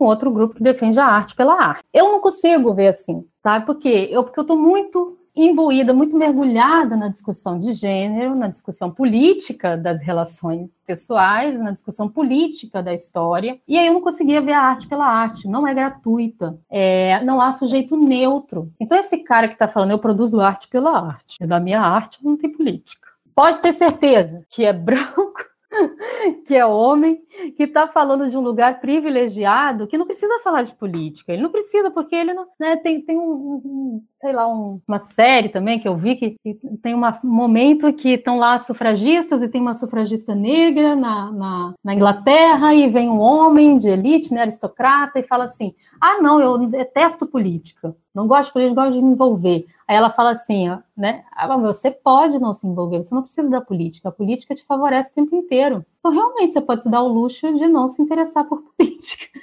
C: outro grupo que defende a arte pela arte. Eu não consigo ver assim, sabe? Por quê? Eu, porque eu estou muito imbuída, muito mergulhada na discussão de gênero, na discussão política das relações pessoais, na discussão política da história, e aí eu não conseguia ver a arte pela arte, não é gratuita, é, não há sujeito neutro. Então esse cara que está falando, eu produzo arte pela arte, da minha arte não tem política. Pode ter certeza que é *laughs* branco, *laughs* que é homem, que está falando de um lugar privilegiado, que não precisa falar de política. Ele não precisa, porque ele não. Né, tem, tem um, um sei lá, um, uma série também que eu vi que, que tem um momento que estão lá sufragistas e tem uma sufragista negra na, na, na, Inglaterra e vem um homem de elite, né, aristocrata, e fala assim: ah, não, eu detesto política, não gosto de política, gosto de me envolver. Aí ela fala assim, ó, né? Ah, você pode não se envolver, você não precisa da política, a política te favorece o tempo inteiro. Então, realmente, você pode se dar o luxo de não se interessar por *laughs* política.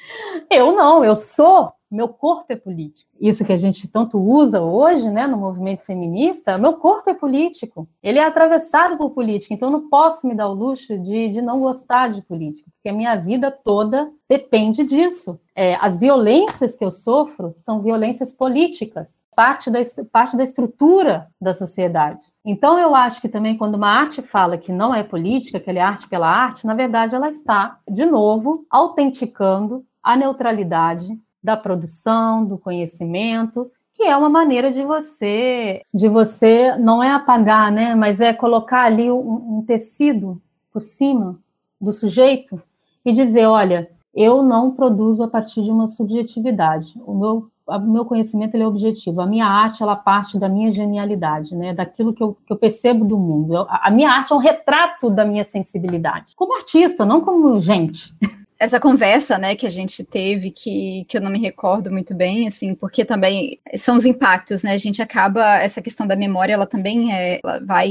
C: Eu não, eu sou, meu corpo é político isso que a gente tanto usa hoje, né, no movimento feminista, meu corpo é político, ele é atravessado por política, então eu não posso me dar o luxo de, de não gostar de política, porque a minha vida toda depende disso. É, as violências que eu sofro são violências políticas, parte da, parte da estrutura da sociedade. Então eu acho que também quando uma arte fala que não é política, que ela é arte pela arte, na verdade ela está, de novo, autenticando a neutralidade da produção, do conhecimento, que é uma maneira de você, de você não é apagar, né, mas é colocar ali um, um tecido por cima do sujeito e dizer, olha, eu não produzo a partir de uma subjetividade. O meu, o meu conhecimento é objetivo. A minha arte ela parte da minha genialidade, né? Daquilo que eu, que eu percebo do mundo. Eu, a minha arte é um retrato da minha sensibilidade, como artista, não como gente
B: essa conversa, né, que a gente teve, que, que eu não me recordo muito bem, assim, porque também são os impactos, né, a gente acaba, essa questão da memória, ela também é, ela vai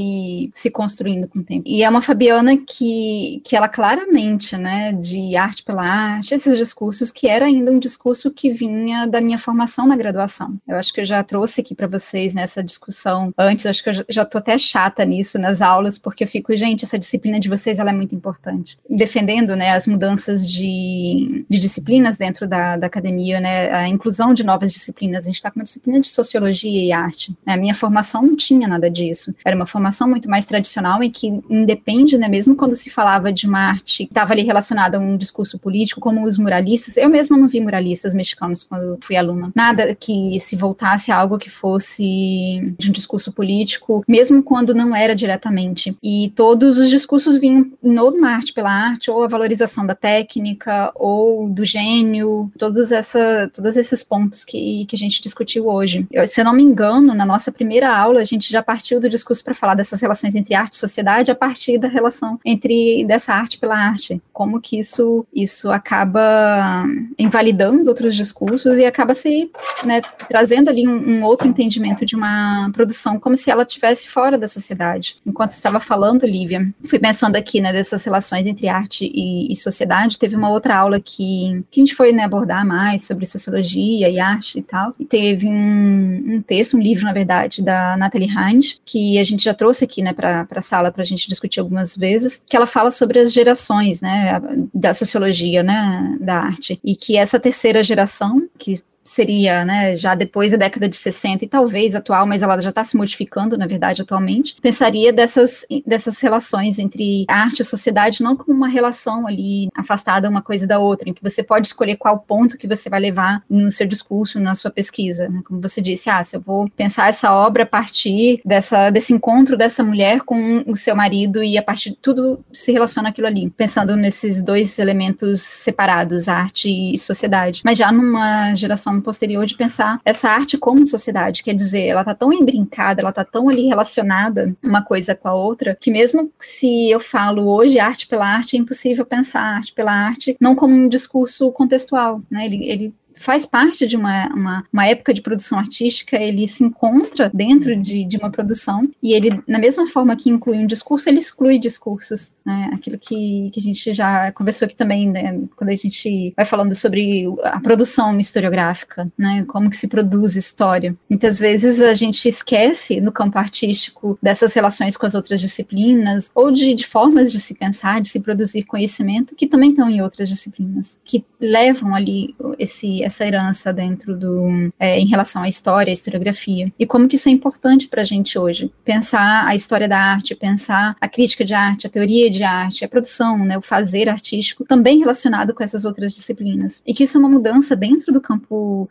B: se construindo com o tempo. E é uma Fabiana que, que ela claramente, né, de arte pela arte, esses discursos, que era ainda um discurso que vinha da minha formação na graduação. Eu acho que eu já trouxe aqui para vocês nessa discussão antes, acho que eu já, já tô até chata nisso nas aulas, porque eu fico, gente, essa disciplina de vocês, ela é muito importante. Defendendo, né, as mudanças de de, de disciplinas dentro da, da, academia, né, a inclusão de novas disciplinas. A gente está com uma disciplina de sociologia e arte. Né, a minha formação não tinha nada disso. Era uma formação muito mais tradicional e que independe, né, mesmo quando se falava de uma arte que estava ali relacionada a um discurso político, como os muralistas. Eu mesma não vi muralistas mexicanos quando fui aluna. Nada que se voltasse a algo que fosse de um discurso político, mesmo quando não era diretamente. E todos os discursos vinham no arte pela arte, ou a valorização da técnica, técnica ou do gênio, todos, essa, todos esses pontos que, que a gente discutiu hoje. Eu, se eu não me engano, na nossa primeira aula, a gente já partiu do discurso para falar dessas relações entre arte e sociedade a partir da relação entre dessa arte pela arte. Como que isso, isso acaba invalidando outros discursos e acaba se né, trazendo ali um, um outro entendimento de uma produção como se ela estivesse fora da sociedade. Enquanto estava falando, Lívia, fui pensando aqui né, dessas relações entre arte e, e sociedade, teve uma outra aula que, que a gente foi né, abordar mais sobre sociologia e arte e tal. E teve um, um texto, um livro, na verdade, da Natalie Hines, que a gente já trouxe aqui né, para a sala para a gente discutir algumas vezes, que ela fala sobre as gerações né, da sociologia, né, da arte. E que essa terceira geração, que seria, né, já depois da década de 60 e talvez atual, mas ela já está se modificando, na verdade, atualmente, pensaria dessas, dessas relações entre arte e sociedade não como uma relação ali afastada uma coisa da outra, em que você pode escolher qual ponto que você vai levar no seu discurso, na sua pesquisa, né? como você disse, ah, se eu vou pensar essa obra a partir dessa, desse encontro dessa mulher com o seu marido e a partir de tudo se relaciona aquilo ali, pensando nesses dois elementos separados, arte e sociedade, mas já numa geração posterior de pensar essa arte como sociedade, quer dizer, ela tá tão embrincada, ela tá tão ali relacionada uma coisa com a outra, que mesmo se eu falo hoje arte pela arte, é impossível pensar arte pela arte não como um discurso contextual, né? Ele, ele faz parte de uma, uma, uma, época de produção artística, ele se encontra dentro de, de uma produção e ele, na mesma forma que inclui um discurso, ele exclui discursos, né? Aquilo que, que a gente já conversou aqui também, né? Quando a gente vai falando sobre a produção historiográfica, né? Como que se produz história. Muitas vezes a gente esquece no campo artístico dessas relações com as outras disciplinas ou de, de formas de se pensar, de se produzir conhecimento que também estão em outras disciplinas, que levam ali esse essa herança dentro do é, em relação à história, à historiografia? E como que isso é importante para a gente hoje? Pensar a história da arte, pensar a crítica de arte, a teoria de arte, a produção, né, o fazer artístico também relacionado com essas outras disciplinas. E que isso é uma mudança dentro do campo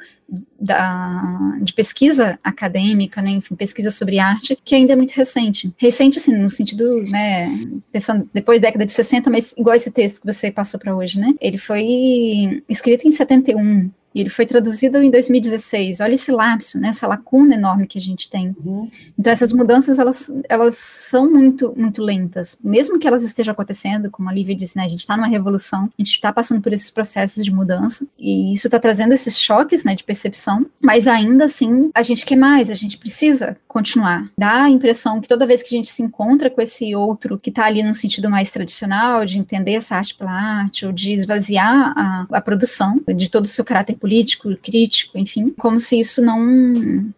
B: da, de pesquisa acadêmica, né, enfim, pesquisa sobre arte, que ainda é muito recente. Recente, assim, no sentido, né, pensando depois da década de 60, mas igual esse texto que você passou para hoje, né, ele foi escrito em 71, e ele foi traduzido em 2016. Olha esse lapso, né, essa lacuna enorme que a gente tem. Uhum. Então essas mudanças elas, elas são muito muito lentas, mesmo que elas estejam acontecendo, como a Lívia disse, né, a gente está numa revolução, a gente está passando por esses processos de mudança e isso está trazendo esses choques, né, de percepção. Mas ainda assim a gente quer mais, a gente precisa continuar. Dá a impressão que toda vez que a gente se encontra com esse outro que está ali num sentido mais tradicional, de entender essa arte pela arte ou de esvaziar a, a produção de todo o seu caráter político, crítico, enfim, como se isso não,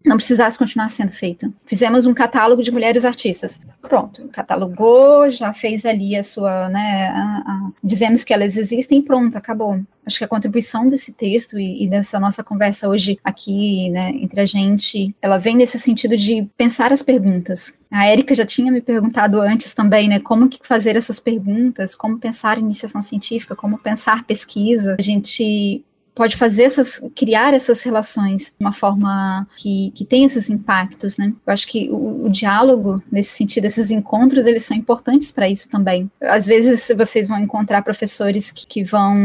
B: não precisasse continuar sendo feito. Fizemos um catálogo de mulheres artistas. Pronto, catalogou, já fez ali a sua, né, a, a, dizemos que elas existem pronto, acabou. Acho que a contribuição desse texto e, e dessa nossa conversa hoje aqui, né, entre a gente, ela vem nesse sentido de pensar as perguntas, a Érica já tinha me perguntado antes também, né, como que fazer essas perguntas, como pensar iniciação científica, como pensar pesquisa. A gente pode fazer essas, criar essas relações de uma forma que, que tem esses impactos, né? Eu acho que o, o diálogo, nesse sentido, esses encontros, eles são importantes para isso também. Às vezes vocês vão encontrar professores que, que vão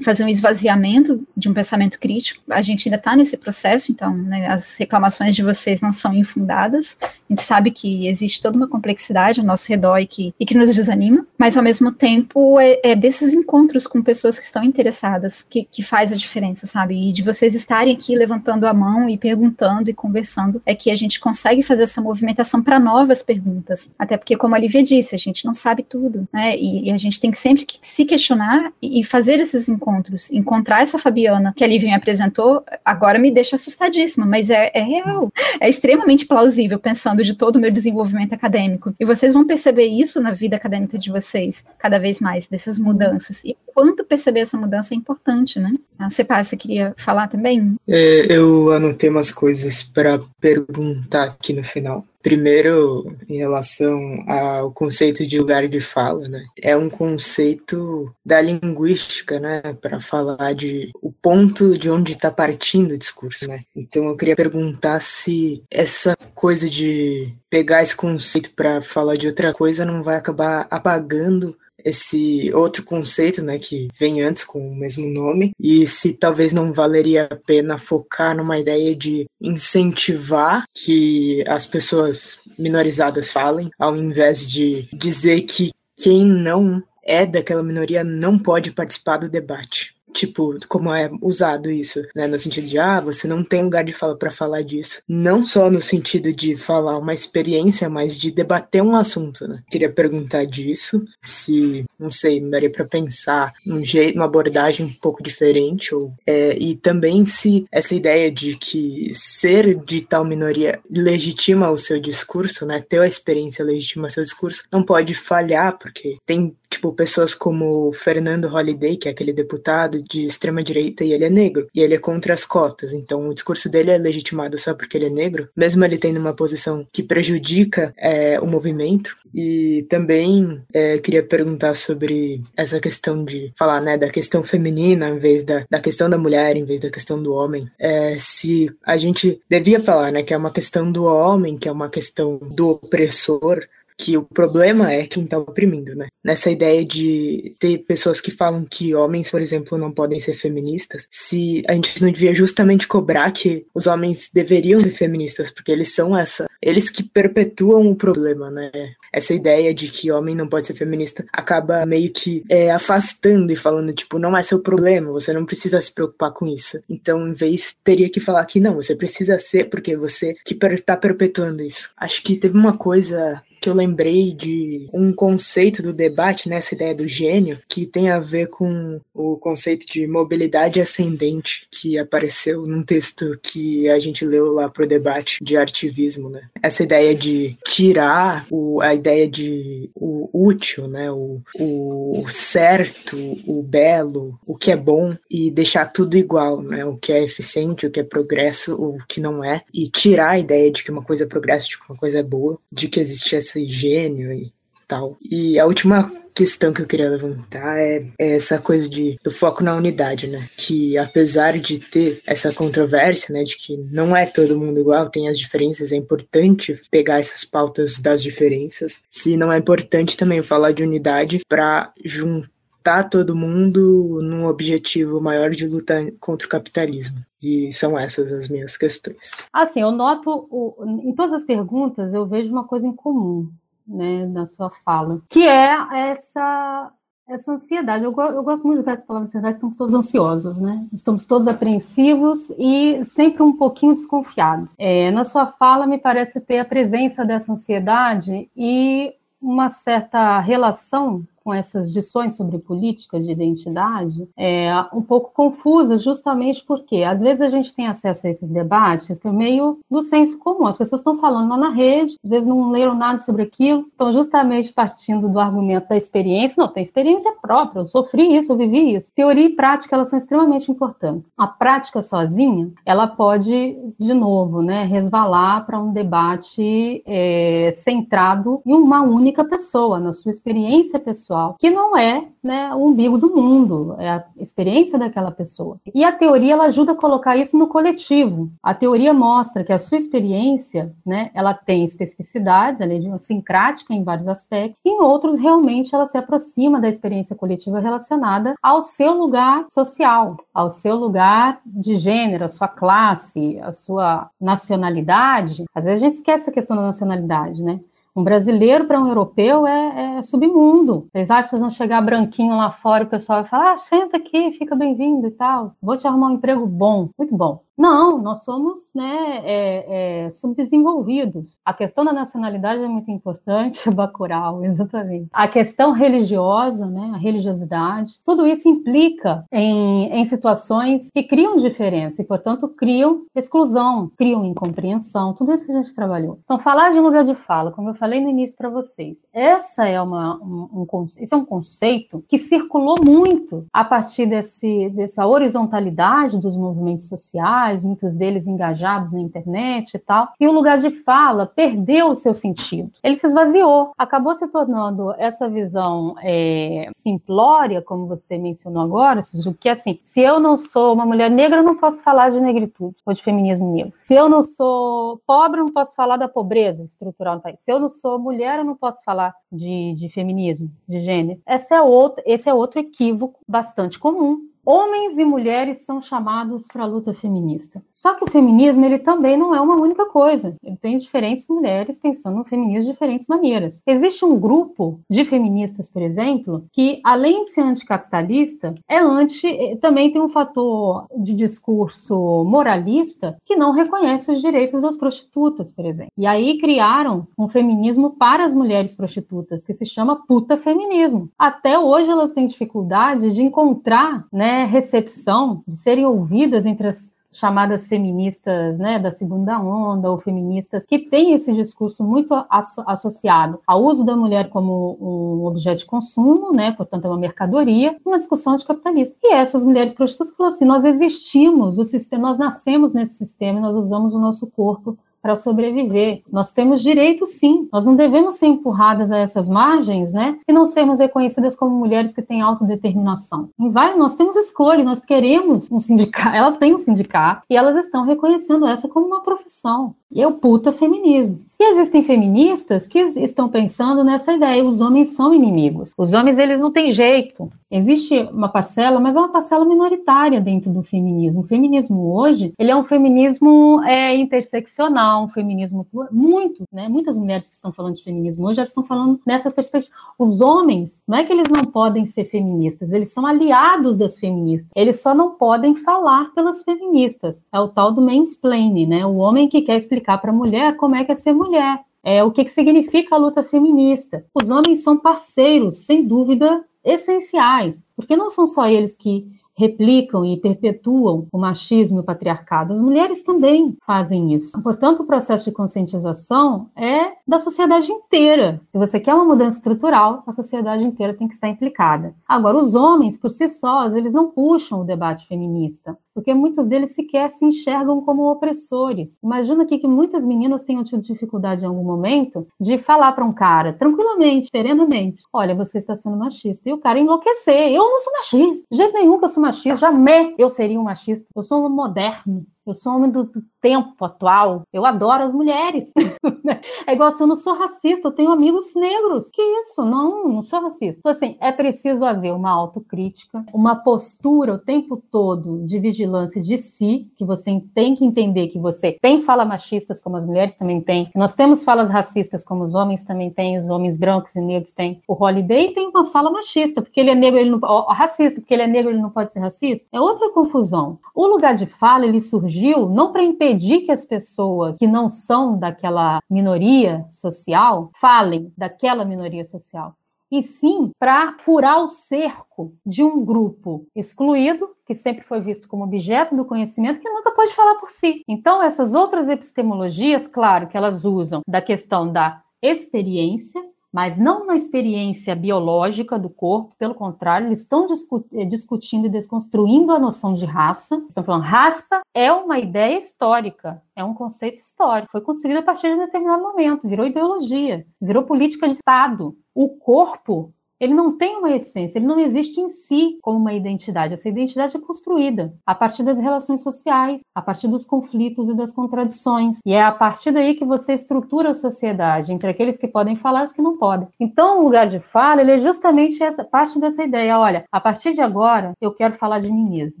B: fazer um esvaziamento de um pensamento crítico. A gente ainda está nesse processo, então né, as reclamações de vocês não são infundadas. A gente sabe que existe toda uma complexidade ao nosso redor e que, e que nos desanima, mas ao mesmo tempo é, é desses encontros com pessoas que estão interessadas que, que faz a diferença, sabe? E de vocês estarem aqui levantando a mão e perguntando e conversando, é que a gente consegue fazer essa movimentação para novas perguntas. Até porque, como a Lívia disse, a gente não sabe tudo, né? E, e a gente tem que sempre que se questionar e, e fazer esses encontros. Encontrar essa Fabiana que a Lívia me apresentou, agora me deixa assustadíssima, mas é, é real. É extremamente plausível, pensando de todo o meu desenvolvimento acadêmico. E vocês vão perceber isso na vida acadêmica de vocês, cada vez mais, dessas mudanças. E quanto perceber essa mudança é importante, né? Ah, Cepá, você queria falar também?
E: É, eu anotei umas coisas para perguntar aqui no final. Primeiro, em relação ao conceito de lugar de fala, né? É um conceito da linguística, né? Para falar de o ponto de onde está partindo o discurso, né? Então eu queria perguntar se essa coisa de pegar esse conceito para falar de outra coisa não vai acabar apagando esse outro conceito, né, que vem antes com o mesmo nome, e se talvez não valeria a pena focar numa ideia de incentivar que as pessoas minorizadas falem, ao invés de dizer que quem não é daquela minoria não pode participar do debate tipo, como é usado isso, né? No sentido de, ah, você não tem lugar de fala para falar disso. Não só no sentido de falar uma experiência, mas de debater um assunto, né? Queria perguntar disso, se, não sei, não daria para pensar um jeito, uma abordagem um pouco diferente, ou, é, e também se essa ideia de que ser de tal minoria legitima o seu discurso, né? Ter a experiência legitima seu discurso, não pode falhar, porque tem tipo, pessoas como Fernando Holliday, que é aquele deputado de extrema direita, e ele é negro, e ele é contra as cotas, então o discurso dele é legitimado só porque ele é negro, mesmo ele tendo uma posição que prejudica é, o movimento. E também é, queria perguntar sobre essa questão de falar, né, da questão feminina em vez da, da questão da mulher, em vez da questão do homem. É, se a gente devia falar, né, que é uma questão do homem, que é uma questão do opressor, que o problema é quem está oprimindo, né? Nessa ideia de ter pessoas que falam que homens, por exemplo, não podem ser feministas, se a gente não devia justamente cobrar que os homens deveriam ser feministas, porque eles são essa, eles que perpetuam o problema, né? Essa ideia de que homem não pode ser feminista acaba meio que é, afastando e falando, tipo, não é seu problema, você não precisa se preocupar com isso. Então, em vez, teria que falar que não, você precisa ser, porque você que está perpetuando isso. Acho que teve uma coisa que eu lembrei de um conceito do debate, nessa né, ideia do gênio, que tem a ver com o conceito de mobilidade ascendente, que apareceu num texto que a gente leu lá pro debate de artivismo, né? Essa ideia de tirar o, a ideia de o útil, né? O, o certo, o belo, o que é bom e deixar tudo igual, né? O que é eficiente, o que é progresso, o que não é, e tirar a ideia de que uma coisa é progresso, de que uma coisa é boa, de que existe essa esse gênio e tal. E a última questão que eu queria levantar é, é, essa coisa de, do foco na unidade, né? Que apesar de ter essa controvérsia, né, de que não é todo mundo igual, tem as diferenças, é importante pegar essas pautas das diferenças. Se não é importante também falar de unidade para juntar todo mundo num objetivo maior de lutar contra o capitalismo. E são essas as minhas questões.
C: Assim, eu noto, o, em todas as perguntas, eu vejo uma coisa em comum, né, na sua fala, que é essa essa ansiedade. Eu, eu, gosto muito de usar essa palavra ansiedade, estamos todos ansiosos, né? Estamos todos apreensivos e sempre um pouquinho desconfiados. É, na sua fala, me parece ter a presença dessa ansiedade e uma certa relação com essas discussões sobre política de identidade é um pouco confusa, justamente porque às vezes a gente tem acesso a esses debates por meio do senso comum. As pessoas estão falando lá na rede, às vezes não leram nada sobre aquilo, estão justamente partindo do argumento da experiência. Não, tem experiência própria, eu sofri isso, eu vivi isso. Teoria e prática, elas são extremamente importantes. A prática sozinha, ela pode, de novo, né, resvalar para um debate é, centrado em uma única pessoa, na sua experiência pessoal sexual, que não é né, o umbigo do mundo, é a experiência daquela pessoa. E a teoria ela ajuda a colocar isso no coletivo. A teoria mostra que a sua experiência, né, ela tem especificidades, ela é idiosincrática em vários aspectos, e em outros realmente ela se aproxima da experiência coletiva relacionada ao seu lugar social, ao seu lugar de gênero, a sua classe, a sua nacionalidade. Às vezes a gente esquece a questão da nacionalidade, né? Um brasileiro para um europeu é, é, submundo. Eles acham que vão chegar branquinho lá fora e o pessoal vai falar: ah, senta aqui, fica bem-vindo e tal. Vou te arrumar um emprego bom, muito bom. Não, nós somos né, é, é, subdesenvolvidos. A questão da nacionalidade é muito importante, *laughs* Bacurau, exatamente. A questão religiosa, né, a religiosidade, tudo isso implica em, em situações que criam diferença e, portanto, criam exclusão, criam incompreensão, tudo isso que a gente trabalhou. Então, falar de lugar de fala, como eu falei no início para vocês, essa é uma, um, um, esse é um conceito que circulou muito a partir desse, dessa horizontalidade dos movimentos sociais, muitos deles engajados na internet e tal, e o lugar de fala perdeu o seu sentido. Ele se esvaziou, acabou se tornando essa visão é, simplória, como você mencionou agora, que é assim, se eu não sou uma mulher negra, eu não posso falar de negritude ou de feminismo negro. Se eu não sou pobre, eu não posso falar da pobreza estrutural no país. Se eu não sou mulher, eu não posso falar de, de feminismo, de gênero. Essa é outra, esse é outro equívoco bastante comum homens e mulheres são chamados para a luta feminista. Só que o feminismo ele também não é uma única coisa. Ele tem diferentes mulheres pensando no feminismo de diferentes maneiras. Existe um grupo de feministas, por exemplo, que além de ser anticapitalista, é anti, eh, também tem um fator de discurso moralista que não reconhece os direitos das prostitutas, por exemplo. E aí criaram um feminismo para as mulheres prostitutas que se chama puta feminismo. Até hoje elas têm dificuldade de encontrar, né, né, recepção, de serem ouvidas entre as chamadas feministas né, da segunda onda ou feministas que têm esse discurso muito asso associado ao uso da mulher como um objeto de consumo, né, portanto é uma mercadoria, uma discussão anticapitalista. E essas mulheres prostitutas falam assim, nós existimos, o sistema, nós nascemos nesse sistema nós usamos o nosso corpo para sobreviver. Nós temos direito, sim. Nós não devemos ser empurradas a essas margens, né? E não sermos reconhecidas como mulheres que têm autodeterminação. Em vai, nós temos escolha, nós queremos um sindicato. *laughs* Elas têm um sindicato e elas estão reconhecendo essa como uma profissão. E é o puta feminismo. E existem feministas que estão pensando nessa ideia, os homens são inimigos. Os homens, eles não têm jeito. Existe uma parcela, mas é uma parcela minoritária dentro do feminismo. O feminismo hoje, ele é um feminismo é, interseccional, um feminismo muito, né? Muitas mulheres que estão falando de feminismo hoje, elas estão falando nessa perspectiva. Os homens, não é que eles não podem ser feministas, eles são aliados das feministas. Eles só não podem falar pelas feministas. É o tal do mansplaining, né? O homem que quer explicar para a mulher como é que é ser mulher mulher. É, o que, que significa a luta feminista? Os homens são parceiros, sem dúvida, essenciais, porque não são só eles que replicam e perpetuam o machismo e o patriarcado. As mulheres também fazem isso. Portanto, o processo de conscientização é da sociedade inteira. Se você quer uma mudança estrutural, a sociedade inteira tem que estar implicada. Agora, os homens, por si sós, eles não puxam o debate feminista porque muitos deles sequer se enxergam como opressores. Imagina aqui que muitas meninas tenham tido dificuldade em algum momento de falar para um cara, tranquilamente, serenamente: Olha, você está sendo machista. E o cara enlouquecer: Eu não sou machista. De jeito nenhum que eu sou machista. Jamais eu seria um machista. Eu sou um moderno. Eu sou homem do, do tempo atual. Eu adoro as mulheres. *laughs* é igual assim, eu não sou racista, eu tenho amigos negros. Que isso? Não, não sou racista. Então, assim, é preciso haver uma autocrítica, uma postura o tempo todo de vigilância de si, que você tem que entender que você tem fala machistas, como as mulheres também têm. Nós temos falas racistas, como os homens também têm, os homens brancos e negros têm. O Holiday tem uma fala machista, porque ele é negro, ele não. racista, porque ele é negro, ele não pode ser racista. É outra confusão. O lugar de fala, ele surgiu surgiu não para impedir que as pessoas que não são daquela minoria social falem daquela minoria social, e sim para furar o cerco de um grupo excluído, que sempre foi visto como objeto do conhecimento, que nunca pode falar por si. Então, essas outras epistemologias, claro que elas usam da questão da experiência, mas não uma experiência biológica do corpo, pelo contrário, eles estão discu eh, discutindo e desconstruindo a noção de raça. Estão falando, raça é uma ideia histórica, é um conceito histórico, foi construído a partir de um determinado momento, virou ideologia, virou política de Estado. O corpo ele não tem uma essência, ele não existe em si como uma identidade. Essa identidade é construída a partir das relações sociais, a partir dos conflitos e das contradições. E é a partir daí que você estrutura a sociedade entre aqueles que podem falar e os que não podem. Então, o lugar de fala, ele é justamente essa parte dessa ideia. Olha, a partir de agora, eu quero falar de mim mesmo,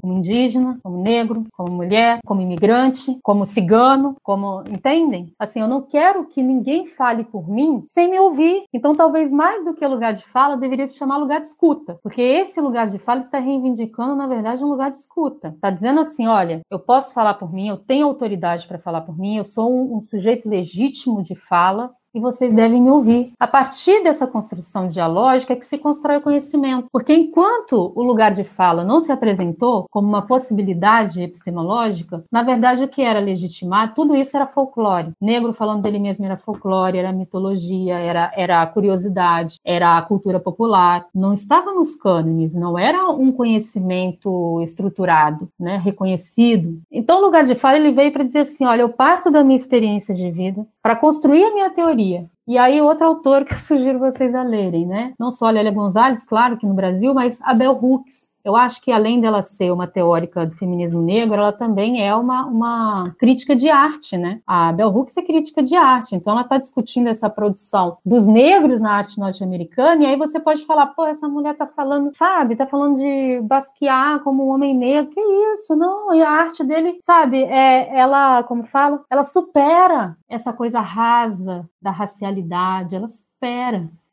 C: como indígena, como negro, como mulher, como imigrante, como cigano, como entendem? Assim, eu não quero que ninguém fale por mim sem me ouvir. Então, talvez mais do que lugar de fala, deveria se chamar lugar de escuta, porque esse lugar de fala está reivindicando, na verdade, um lugar de escuta. Está dizendo assim, olha, eu posso falar por mim, eu tenho autoridade para falar por mim, eu sou um, um sujeito legítimo de fala, e vocês devem ouvir. A partir dessa construção dialógica é que se constrói o conhecimento. Porque enquanto o lugar de fala não se apresentou como uma possibilidade epistemológica, na verdade o que era legitimar, tudo isso era folclore. Negro falando dele mesmo era folclore, era mitologia, era, era curiosidade, era a cultura popular. Não estava nos cânones, não era um conhecimento estruturado, né, reconhecido. Então o lugar de fala ele veio para dizer assim, olha, eu parto da minha experiência de vida para construir a minha teoria e aí, outro autor que eu sugiro vocês a lerem, né? Não só Lélia Gonzalez, claro que no Brasil, mas a Bell Hooks, eu acho que além dela ser uma teórica do feminismo negro, ela também é uma, uma crítica de arte, né? A Bell Hooks é crítica de arte, então ela está discutindo essa produção dos negros na arte norte-americana, e aí você pode falar, pô, essa mulher está falando, sabe, está falando de Basquiat como um homem negro, que isso, não, e a arte dele, sabe, é, ela, como fala, ela supera essa coisa rasa da racialidade, ela supera.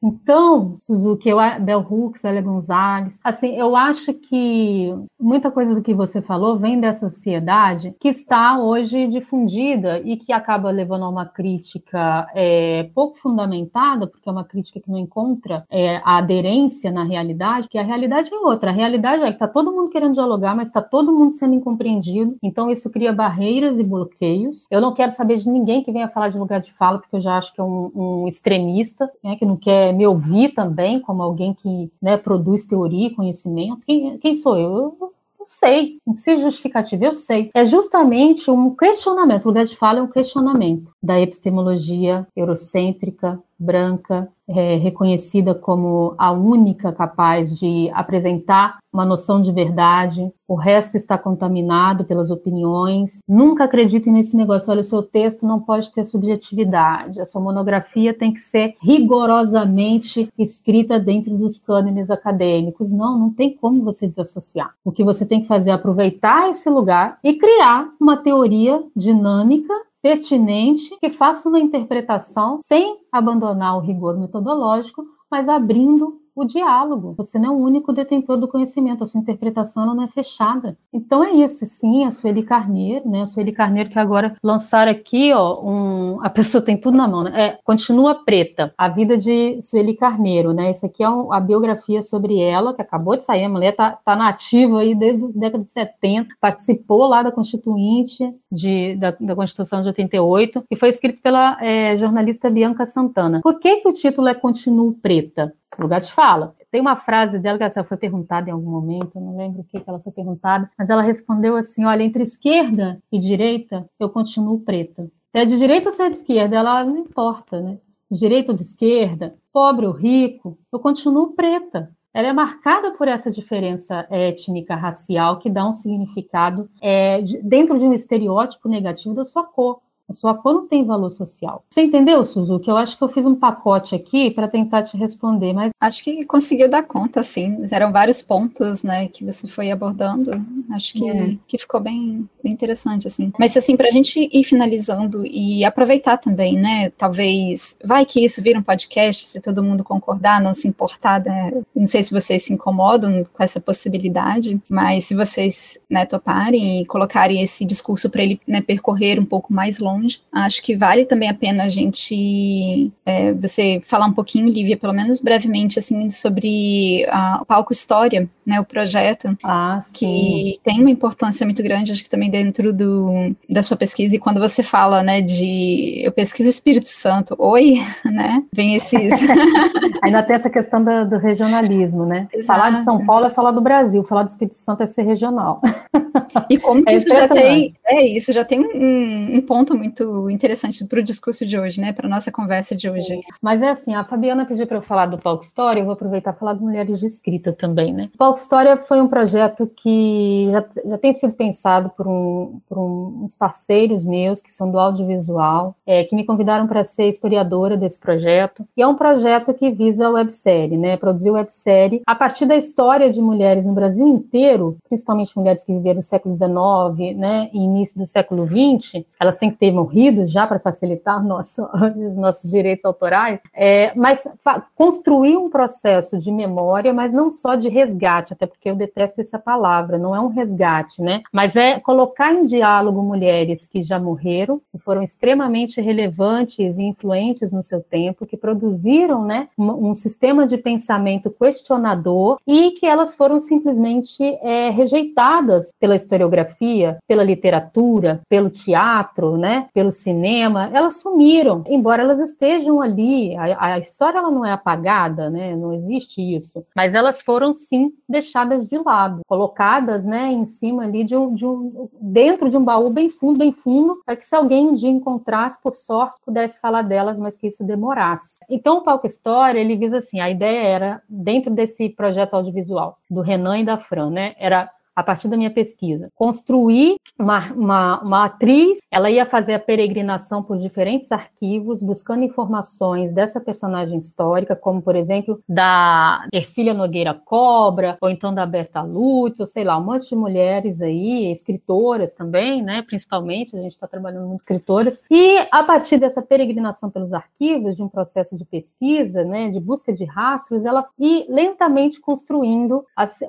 C: Então, Suzuki, eu, Bel Hooks, Elia Gonzalez, assim, eu acho que muita coisa do que você falou vem dessa sociedade que está hoje difundida e que acaba levando a uma crítica é, pouco fundamentada, porque é uma crítica que não encontra é, a aderência na realidade, que a realidade é outra. A realidade é que está todo mundo querendo dialogar, mas está todo mundo sendo incompreendido. Então, isso cria barreiras e bloqueios. Eu não quero saber de ninguém que venha falar de lugar de fala, porque eu já acho que é um, um extremista, né, que não quer me ouvir também como alguém que né, produz teoria e conhecimento. Quem, quem sou eu? Eu sei, não precisa justificativa, eu sei. É justamente um questionamento, o lugar de fala é um questionamento da epistemologia eurocêntrica, branca, é, reconhecida como a única capaz de apresentar uma noção de verdade, o resto está contaminado pelas opiniões. Nunca acreditem nesse negócio. Olha, o seu texto não pode ter subjetividade, a sua monografia tem que ser rigorosamente escrita dentro dos cânones acadêmicos. Não, não tem como você desassociar. O que você tem que fazer é aproveitar esse lugar e criar uma teoria dinâmica pertinente que faça uma interpretação sem abandonar o rigor metodológico, mas abrindo o diálogo. Você não é o único detentor do conhecimento, a sua interpretação não é fechada. Então é isso, sim, a Sueli Carneiro, né? A Sueli Carneiro que agora lançaram aqui, ó, um, a pessoa tem tudo na mão, né? É, Continua Preta, a vida de Sueli Carneiro, né? Essa aqui é um, a biografia sobre ela, que acabou de sair, a mulher tá, tá nativa aí desde a década de 70, participou lá da Constituinte, de, da, da Constituição de 88, e foi escrito pela é, jornalista Bianca Santana. Por que, que o título é Continuo Preta? Lugar de fala. Tem uma frase dela que ela foi perguntada em algum momento, eu não lembro o que, ela foi perguntada, mas ela respondeu assim: olha, entre esquerda e direita, eu continuo preta. Se é de direita ou se é de esquerda, ela não importa, né? Direita ou de esquerda, pobre ou rico, eu continuo preta. Ela é marcada por essa diferença étnica, racial, que dá um significado é, de, dentro de um estereótipo negativo da sua cor. A sua não tem valor social. Você entendeu, Suzuki? Eu acho que eu fiz um pacote aqui para tentar te responder, mas.
B: Acho que conseguiu dar conta, sim. Eram vários pontos, né, que você foi abordando. Acho que, é. que ficou bem, bem interessante, assim. Mas, assim, para a gente ir finalizando e aproveitar também, né, talvez. Vai que isso vira um podcast, se todo mundo concordar, não se importar, né? Não sei se vocês se incomodam com essa possibilidade, mas se vocês, né, toparem e colocarem esse discurso para ele, né, percorrer um pouco mais longe longe. Acho que vale também a pena a gente é, você falar um pouquinho, Lívia, pelo menos brevemente, assim, sobre a, o palco história, né, o projeto,
C: ah,
B: que tem uma importância muito grande, acho que também dentro do, da sua pesquisa. E quando você fala, né, de eu pesquiso o Espírito Santo, oi, *laughs* né, vem esses. *laughs*
C: Ainda tem essa questão do, do regionalismo, né? Exato. Falar de São Paulo é falar do Brasil, falar do Espírito Santo é ser regional.
B: E como *laughs* que é isso já tem, é isso já tem um, um ponto muito muito interessante para o discurso de hoje, né? Para nossa conversa de hoje. É.
C: Mas é assim, a Fabiana pediu para eu falar do Palco História, eu vou aproveitar e falar de Mulheres de Escrita também, né? O Palco História foi um projeto que já, já tem sido pensado por, um, por um, uns parceiros meus que são do audiovisual, é, que me convidaram para ser historiadora desse projeto. E é um projeto que visa a websérie, né? Produzir websérie a partir da história de mulheres no Brasil inteiro, principalmente mulheres que viveram no século XIX, né? E início do século XX, elas têm que ter morrido já para facilitar *laughs* nosso, os nossos direitos autorais, é, mas construir um processo de memória, mas não só de resgate, até porque eu detesto essa palavra, não é um resgate, né? Mas é colocar em diálogo mulheres que já morreram, que foram extremamente relevantes e influentes no seu tempo, que produziram, né, um, um sistema de pensamento questionador e que elas foram simplesmente é, rejeitadas pela historiografia, pela literatura, pelo teatro, né, pelo cinema, elas sumiram, embora elas estejam ali, a, a história ela não é apagada, né, não existe isso, mas elas foram sim deixadas de lado, colocadas, né, em cima ali de um, de um dentro de um baú bem fundo, bem fundo, para que se alguém um dia encontrasse, por sorte, pudesse falar delas, mas que isso demorasse. Então, o Palco História, ele visa assim, a ideia era, dentro desse projeto audiovisual, do Renan e da Fran, né, era a partir da minha pesquisa, construir uma, uma, uma, atriz, ela ia fazer a peregrinação por diferentes arquivos, buscando informações dessa personagem histórica, como, por exemplo, da Ercília Nogueira Cobra, ou então da Berta ou sei lá, um monte de mulheres aí, escritoras também, né, principalmente, a gente está trabalhando muito escritoras, e a partir dessa peregrinação pelos arquivos, de um processo de pesquisa, né, de busca de rastros, ela ir lentamente construindo,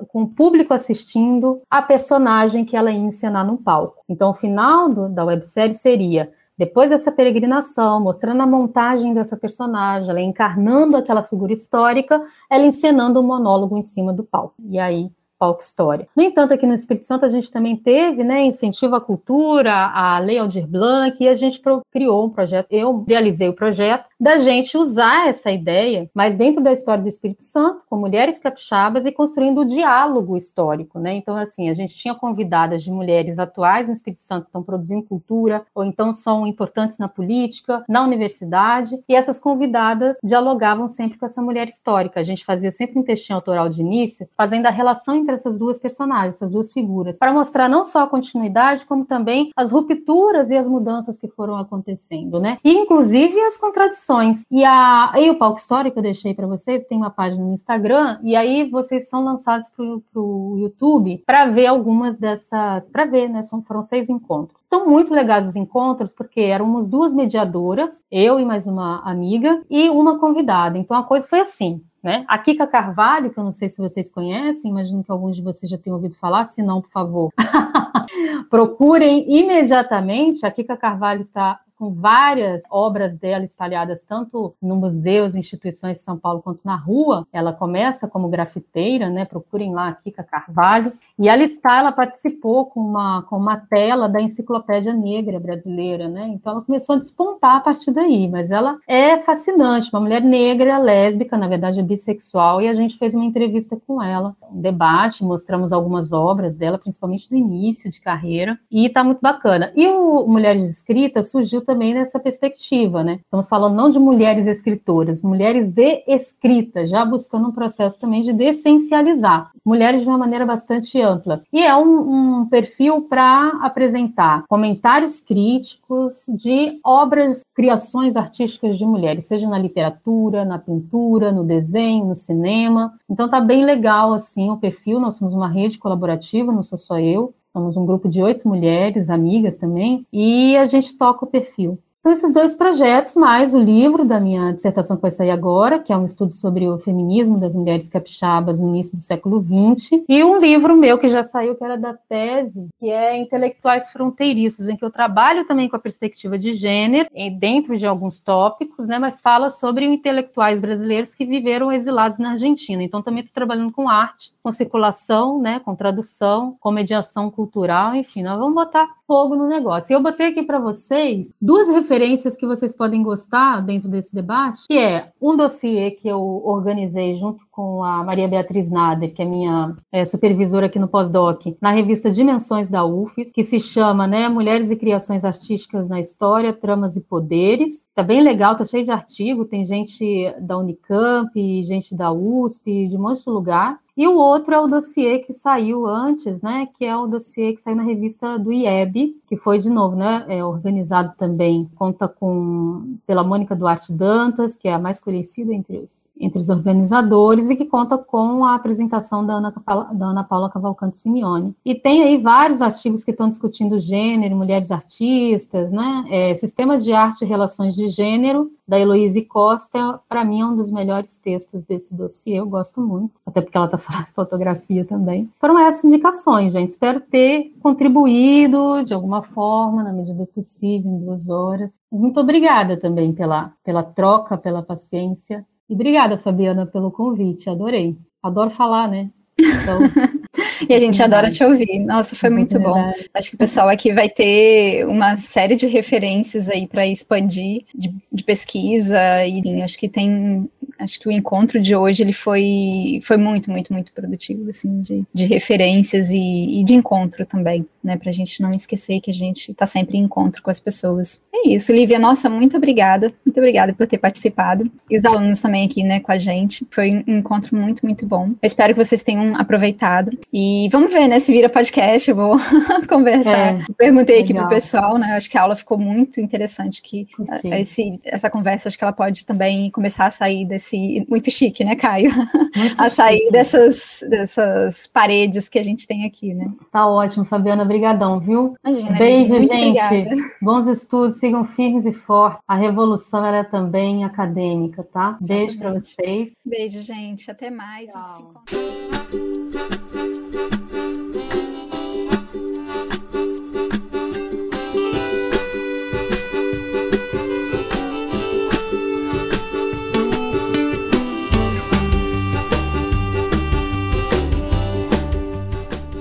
C: com o público assistindo, a personagem que ela ia encenar no palco. Então, o final do, da websérie seria depois dessa peregrinação, mostrando a montagem dessa personagem, ela encarnando aquela figura histórica, ela encenando um monólogo em cima do palco. E aí palco história. No entanto, aqui no Espírito Santo a gente também teve, né, incentivo à cultura, a Lei Aldir Blanc, e a gente criou um projeto, eu realizei o projeto, da gente usar essa ideia, mas dentro da história do Espírito Santo, com mulheres capixabas e construindo o diálogo histórico, né? Então, assim, a gente tinha convidadas de mulheres atuais no Espírito Santo que estão produzindo cultura, ou então são importantes na política, na universidade, e essas convidadas dialogavam sempre com essa mulher histórica. A gente fazia sempre um textinho autoral de início, fazendo a relação entre essas duas personagens, essas duas figuras, para mostrar não só a continuidade, como também as rupturas e as mudanças que foram acontecendo, né? E, inclusive, as contradições e, a, e o Palco Histórico que eu deixei para vocês, tem uma página no Instagram, e aí vocês são lançados para o YouTube para ver algumas dessas, para ver, né? São, foram seis encontros. Estão muito legais os encontros, porque éramos duas mediadoras, eu e mais uma amiga, e uma convidada. Então a coisa foi assim: né? A Kika Carvalho, que eu não sei se vocês conhecem, imagino que alguns de vocês já tenham ouvido falar, se não, por favor, *laughs* procurem imediatamente. A Kika Carvalho está com várias obras dela espalhadas tanto no museus, instituições de São Paulo quanto na rua. Ela começa como grafiteira, né? Procurem lá a Kika Carvalho. E ela está, ela participou com uma, com uma tela da Enciclopédia Negra Brasileira, né? Então ela começou a despontar a partir daí, mas ela é fascinante, uma mulher negra, lésbica, na verdade é bissexual, e a gente fez uma entrevista com ela, um debate, mostramos algumas obras dela, principalmente do início de carreira, e está muito bacana. E o Mulheres de Escrita surgiu também nessa perspectiva, né? Estamos falando não de mulheres escritoras, mulheres de escrita, já buscando um processo também de dessencializar mulheres de uma maneira bastante ampla. E é um, um perfil para apresentar comentários críticos de obras, criações artísticas de mulheres, seja na literatura, na pintura, no desenho, no cinema. Então tá bem legal assim o perfil. Nós somos uma rede colaborativa, não sou só eu. Somos um grupo de oito mulheres, amigas também, e a gente toca o perfil. Então, esses dois projetos, mais o livro da minha dissertação que vai sair agora, que é um estudo sobre o feminismo das mulheres capixabas no início do século XX, e um livro meu que já saiu, que era da tese, que é Intelectuais Fronteiriços, em que eu trabalho também com a perspectiva de gênero, dentro de alguns tópicos, né, mas fala sobre intelectuais brasileiros que viveram exilados na Argentina. Então, também estou trabalhando com arte, com circulação, né, com tradução, com mediação cultural, enfim, nós vamos botar fogo no negócio. E eu botei aqui para vocês duas referências que vocês podem gostar dentro desse debate, que é um dossiê que eu organizei junto com a Maria Beatriz Nader, que é minha é, supervisora aqui no pós-doc, na revista Dimensões da UFES, que se chama né, Mulheres e Criações Artísticas na História, Tramas e Poderes. Tá bem legal, tá cheio de artigo, tem gente da Unicamp, gente da USP, de um monte de lugar. E o outro é o dossiê que saiu antes, né, que é o dossiê que saiu na revista do IEB, que foi, de novo, né, é organizado também, conta com, pela Mônica Duarte Dantas, que é a mais conhecida entre os, entre os organizadores, e que conta com a apresentação da Ana, da Ana Paula Cavalcante Simeone. E tem aí vários artigos que estão discutindo gênero, mulheres artistas, né, é, sistema de arte e relações de gênero, da Heloíse Costa, para mim é um dos melhores textos desse dossiê, eu gosto muito, até porque ela está *laughs* falando de fotografia também. Foram essas indicações, gente. Espero ter contribuído de alguma forma, na medida do possível, em duas horas. Mas muito obrigada também pela, pela troca, pela paciência. E obrigada, Fabiana, pelo convite, adorei. Adoro falar, né? Então, *laughs*
B: e a gente adora te ouvir. Nossa, foi muito bom. Acho que o pessoal aqui vai ter uma série de referências aí para expandir de, de, pesquisa e acho que tem acho que o encontro de hoje ele foi, foi muito, muito, muito produtivo, assim, de, de referências e, e de encontro também, né, pra gente não esquecer que a gente tá sempre em encontro com as pessoas. É isso, Lívia, nossa, muito obrigada, muito obrigada por ter participado, e os alunos também aqui, né, com a gente, foi um encontro muito, muito bom. Eu espero que vocês tenham aproveitado, e vamos ver, né, se vira podcast, eu vou *laughs* conversar. É, Perguntei legal. aqui pro pessoal, né, acho que a aula ficou muito interessante, que esse, essa conversa, acho que ela pode também começar a sair desse esse muito chique, né, Caio? Muito *laughs* a sair chique. dessas, dessas paredes que a gente tem aqui, né?
C: Tá ótimo, Fabiana, brigadão, viu? Imagina, Beijo, gente. Obrigada. *laughs* Bons estudos, sigam firmes e fortes. A revolução ela é também acadêmica, tá? Beijo para vocês.
B: Beijo, gente. Até mais. Tchau.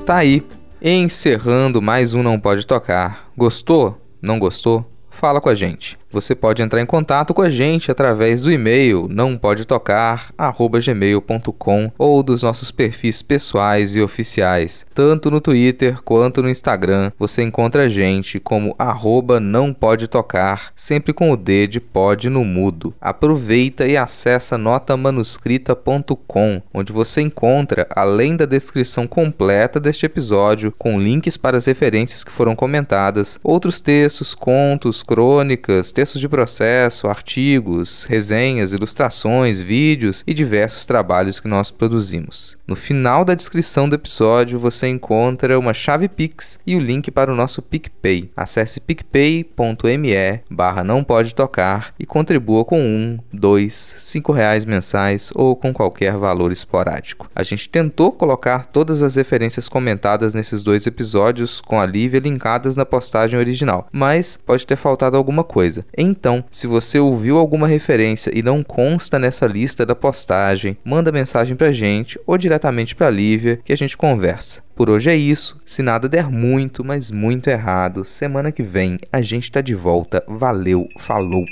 A: tá aí, encerrando mais um Não Pode Tocar. Gostou? Não gostou? Fala com a gente. Você pode entrar em contato com a gente através do e-mail não pode tocar gmail.com ou dos nossos perfis pessoais e oficiais. Tanto no Twitter quanto no Instagram você encontra a gente como arroba não pode tocar, sempre com o D de pode no mudo. Aproveita e acessa notamanuscrita.com, onde você encontra, além da descrição completa deste episódio, com links para as referências que foram comentadas, outros textos, contos, crônicas, textos de processo, artigos, resenhas, ilustrações, vídeos e diversos trabalhos que nós produzimos. No final da descrição do episódio você encontra uma chave Pix e o link para o nosso PicPay. Acesse picpay.me barra não pode tocar e contribua com um, dois, cinco reais mensais ou com qualquer valor esporádico. A gente tentou colocar todas as referências comentadas nesses dois episódios com a Lívia linkadas na postagem original, mas pode ter faltado alguma coisa. Então, se você ouviu alguma referência e não consta nessa lista da postagem, manda mensagem pra gente ou diretamente pra Lívia que a gente conversa. Por hoje é isso. Se nada der muito, mas muito errado, semana que vem a gente tá de volta. Valeu, falou!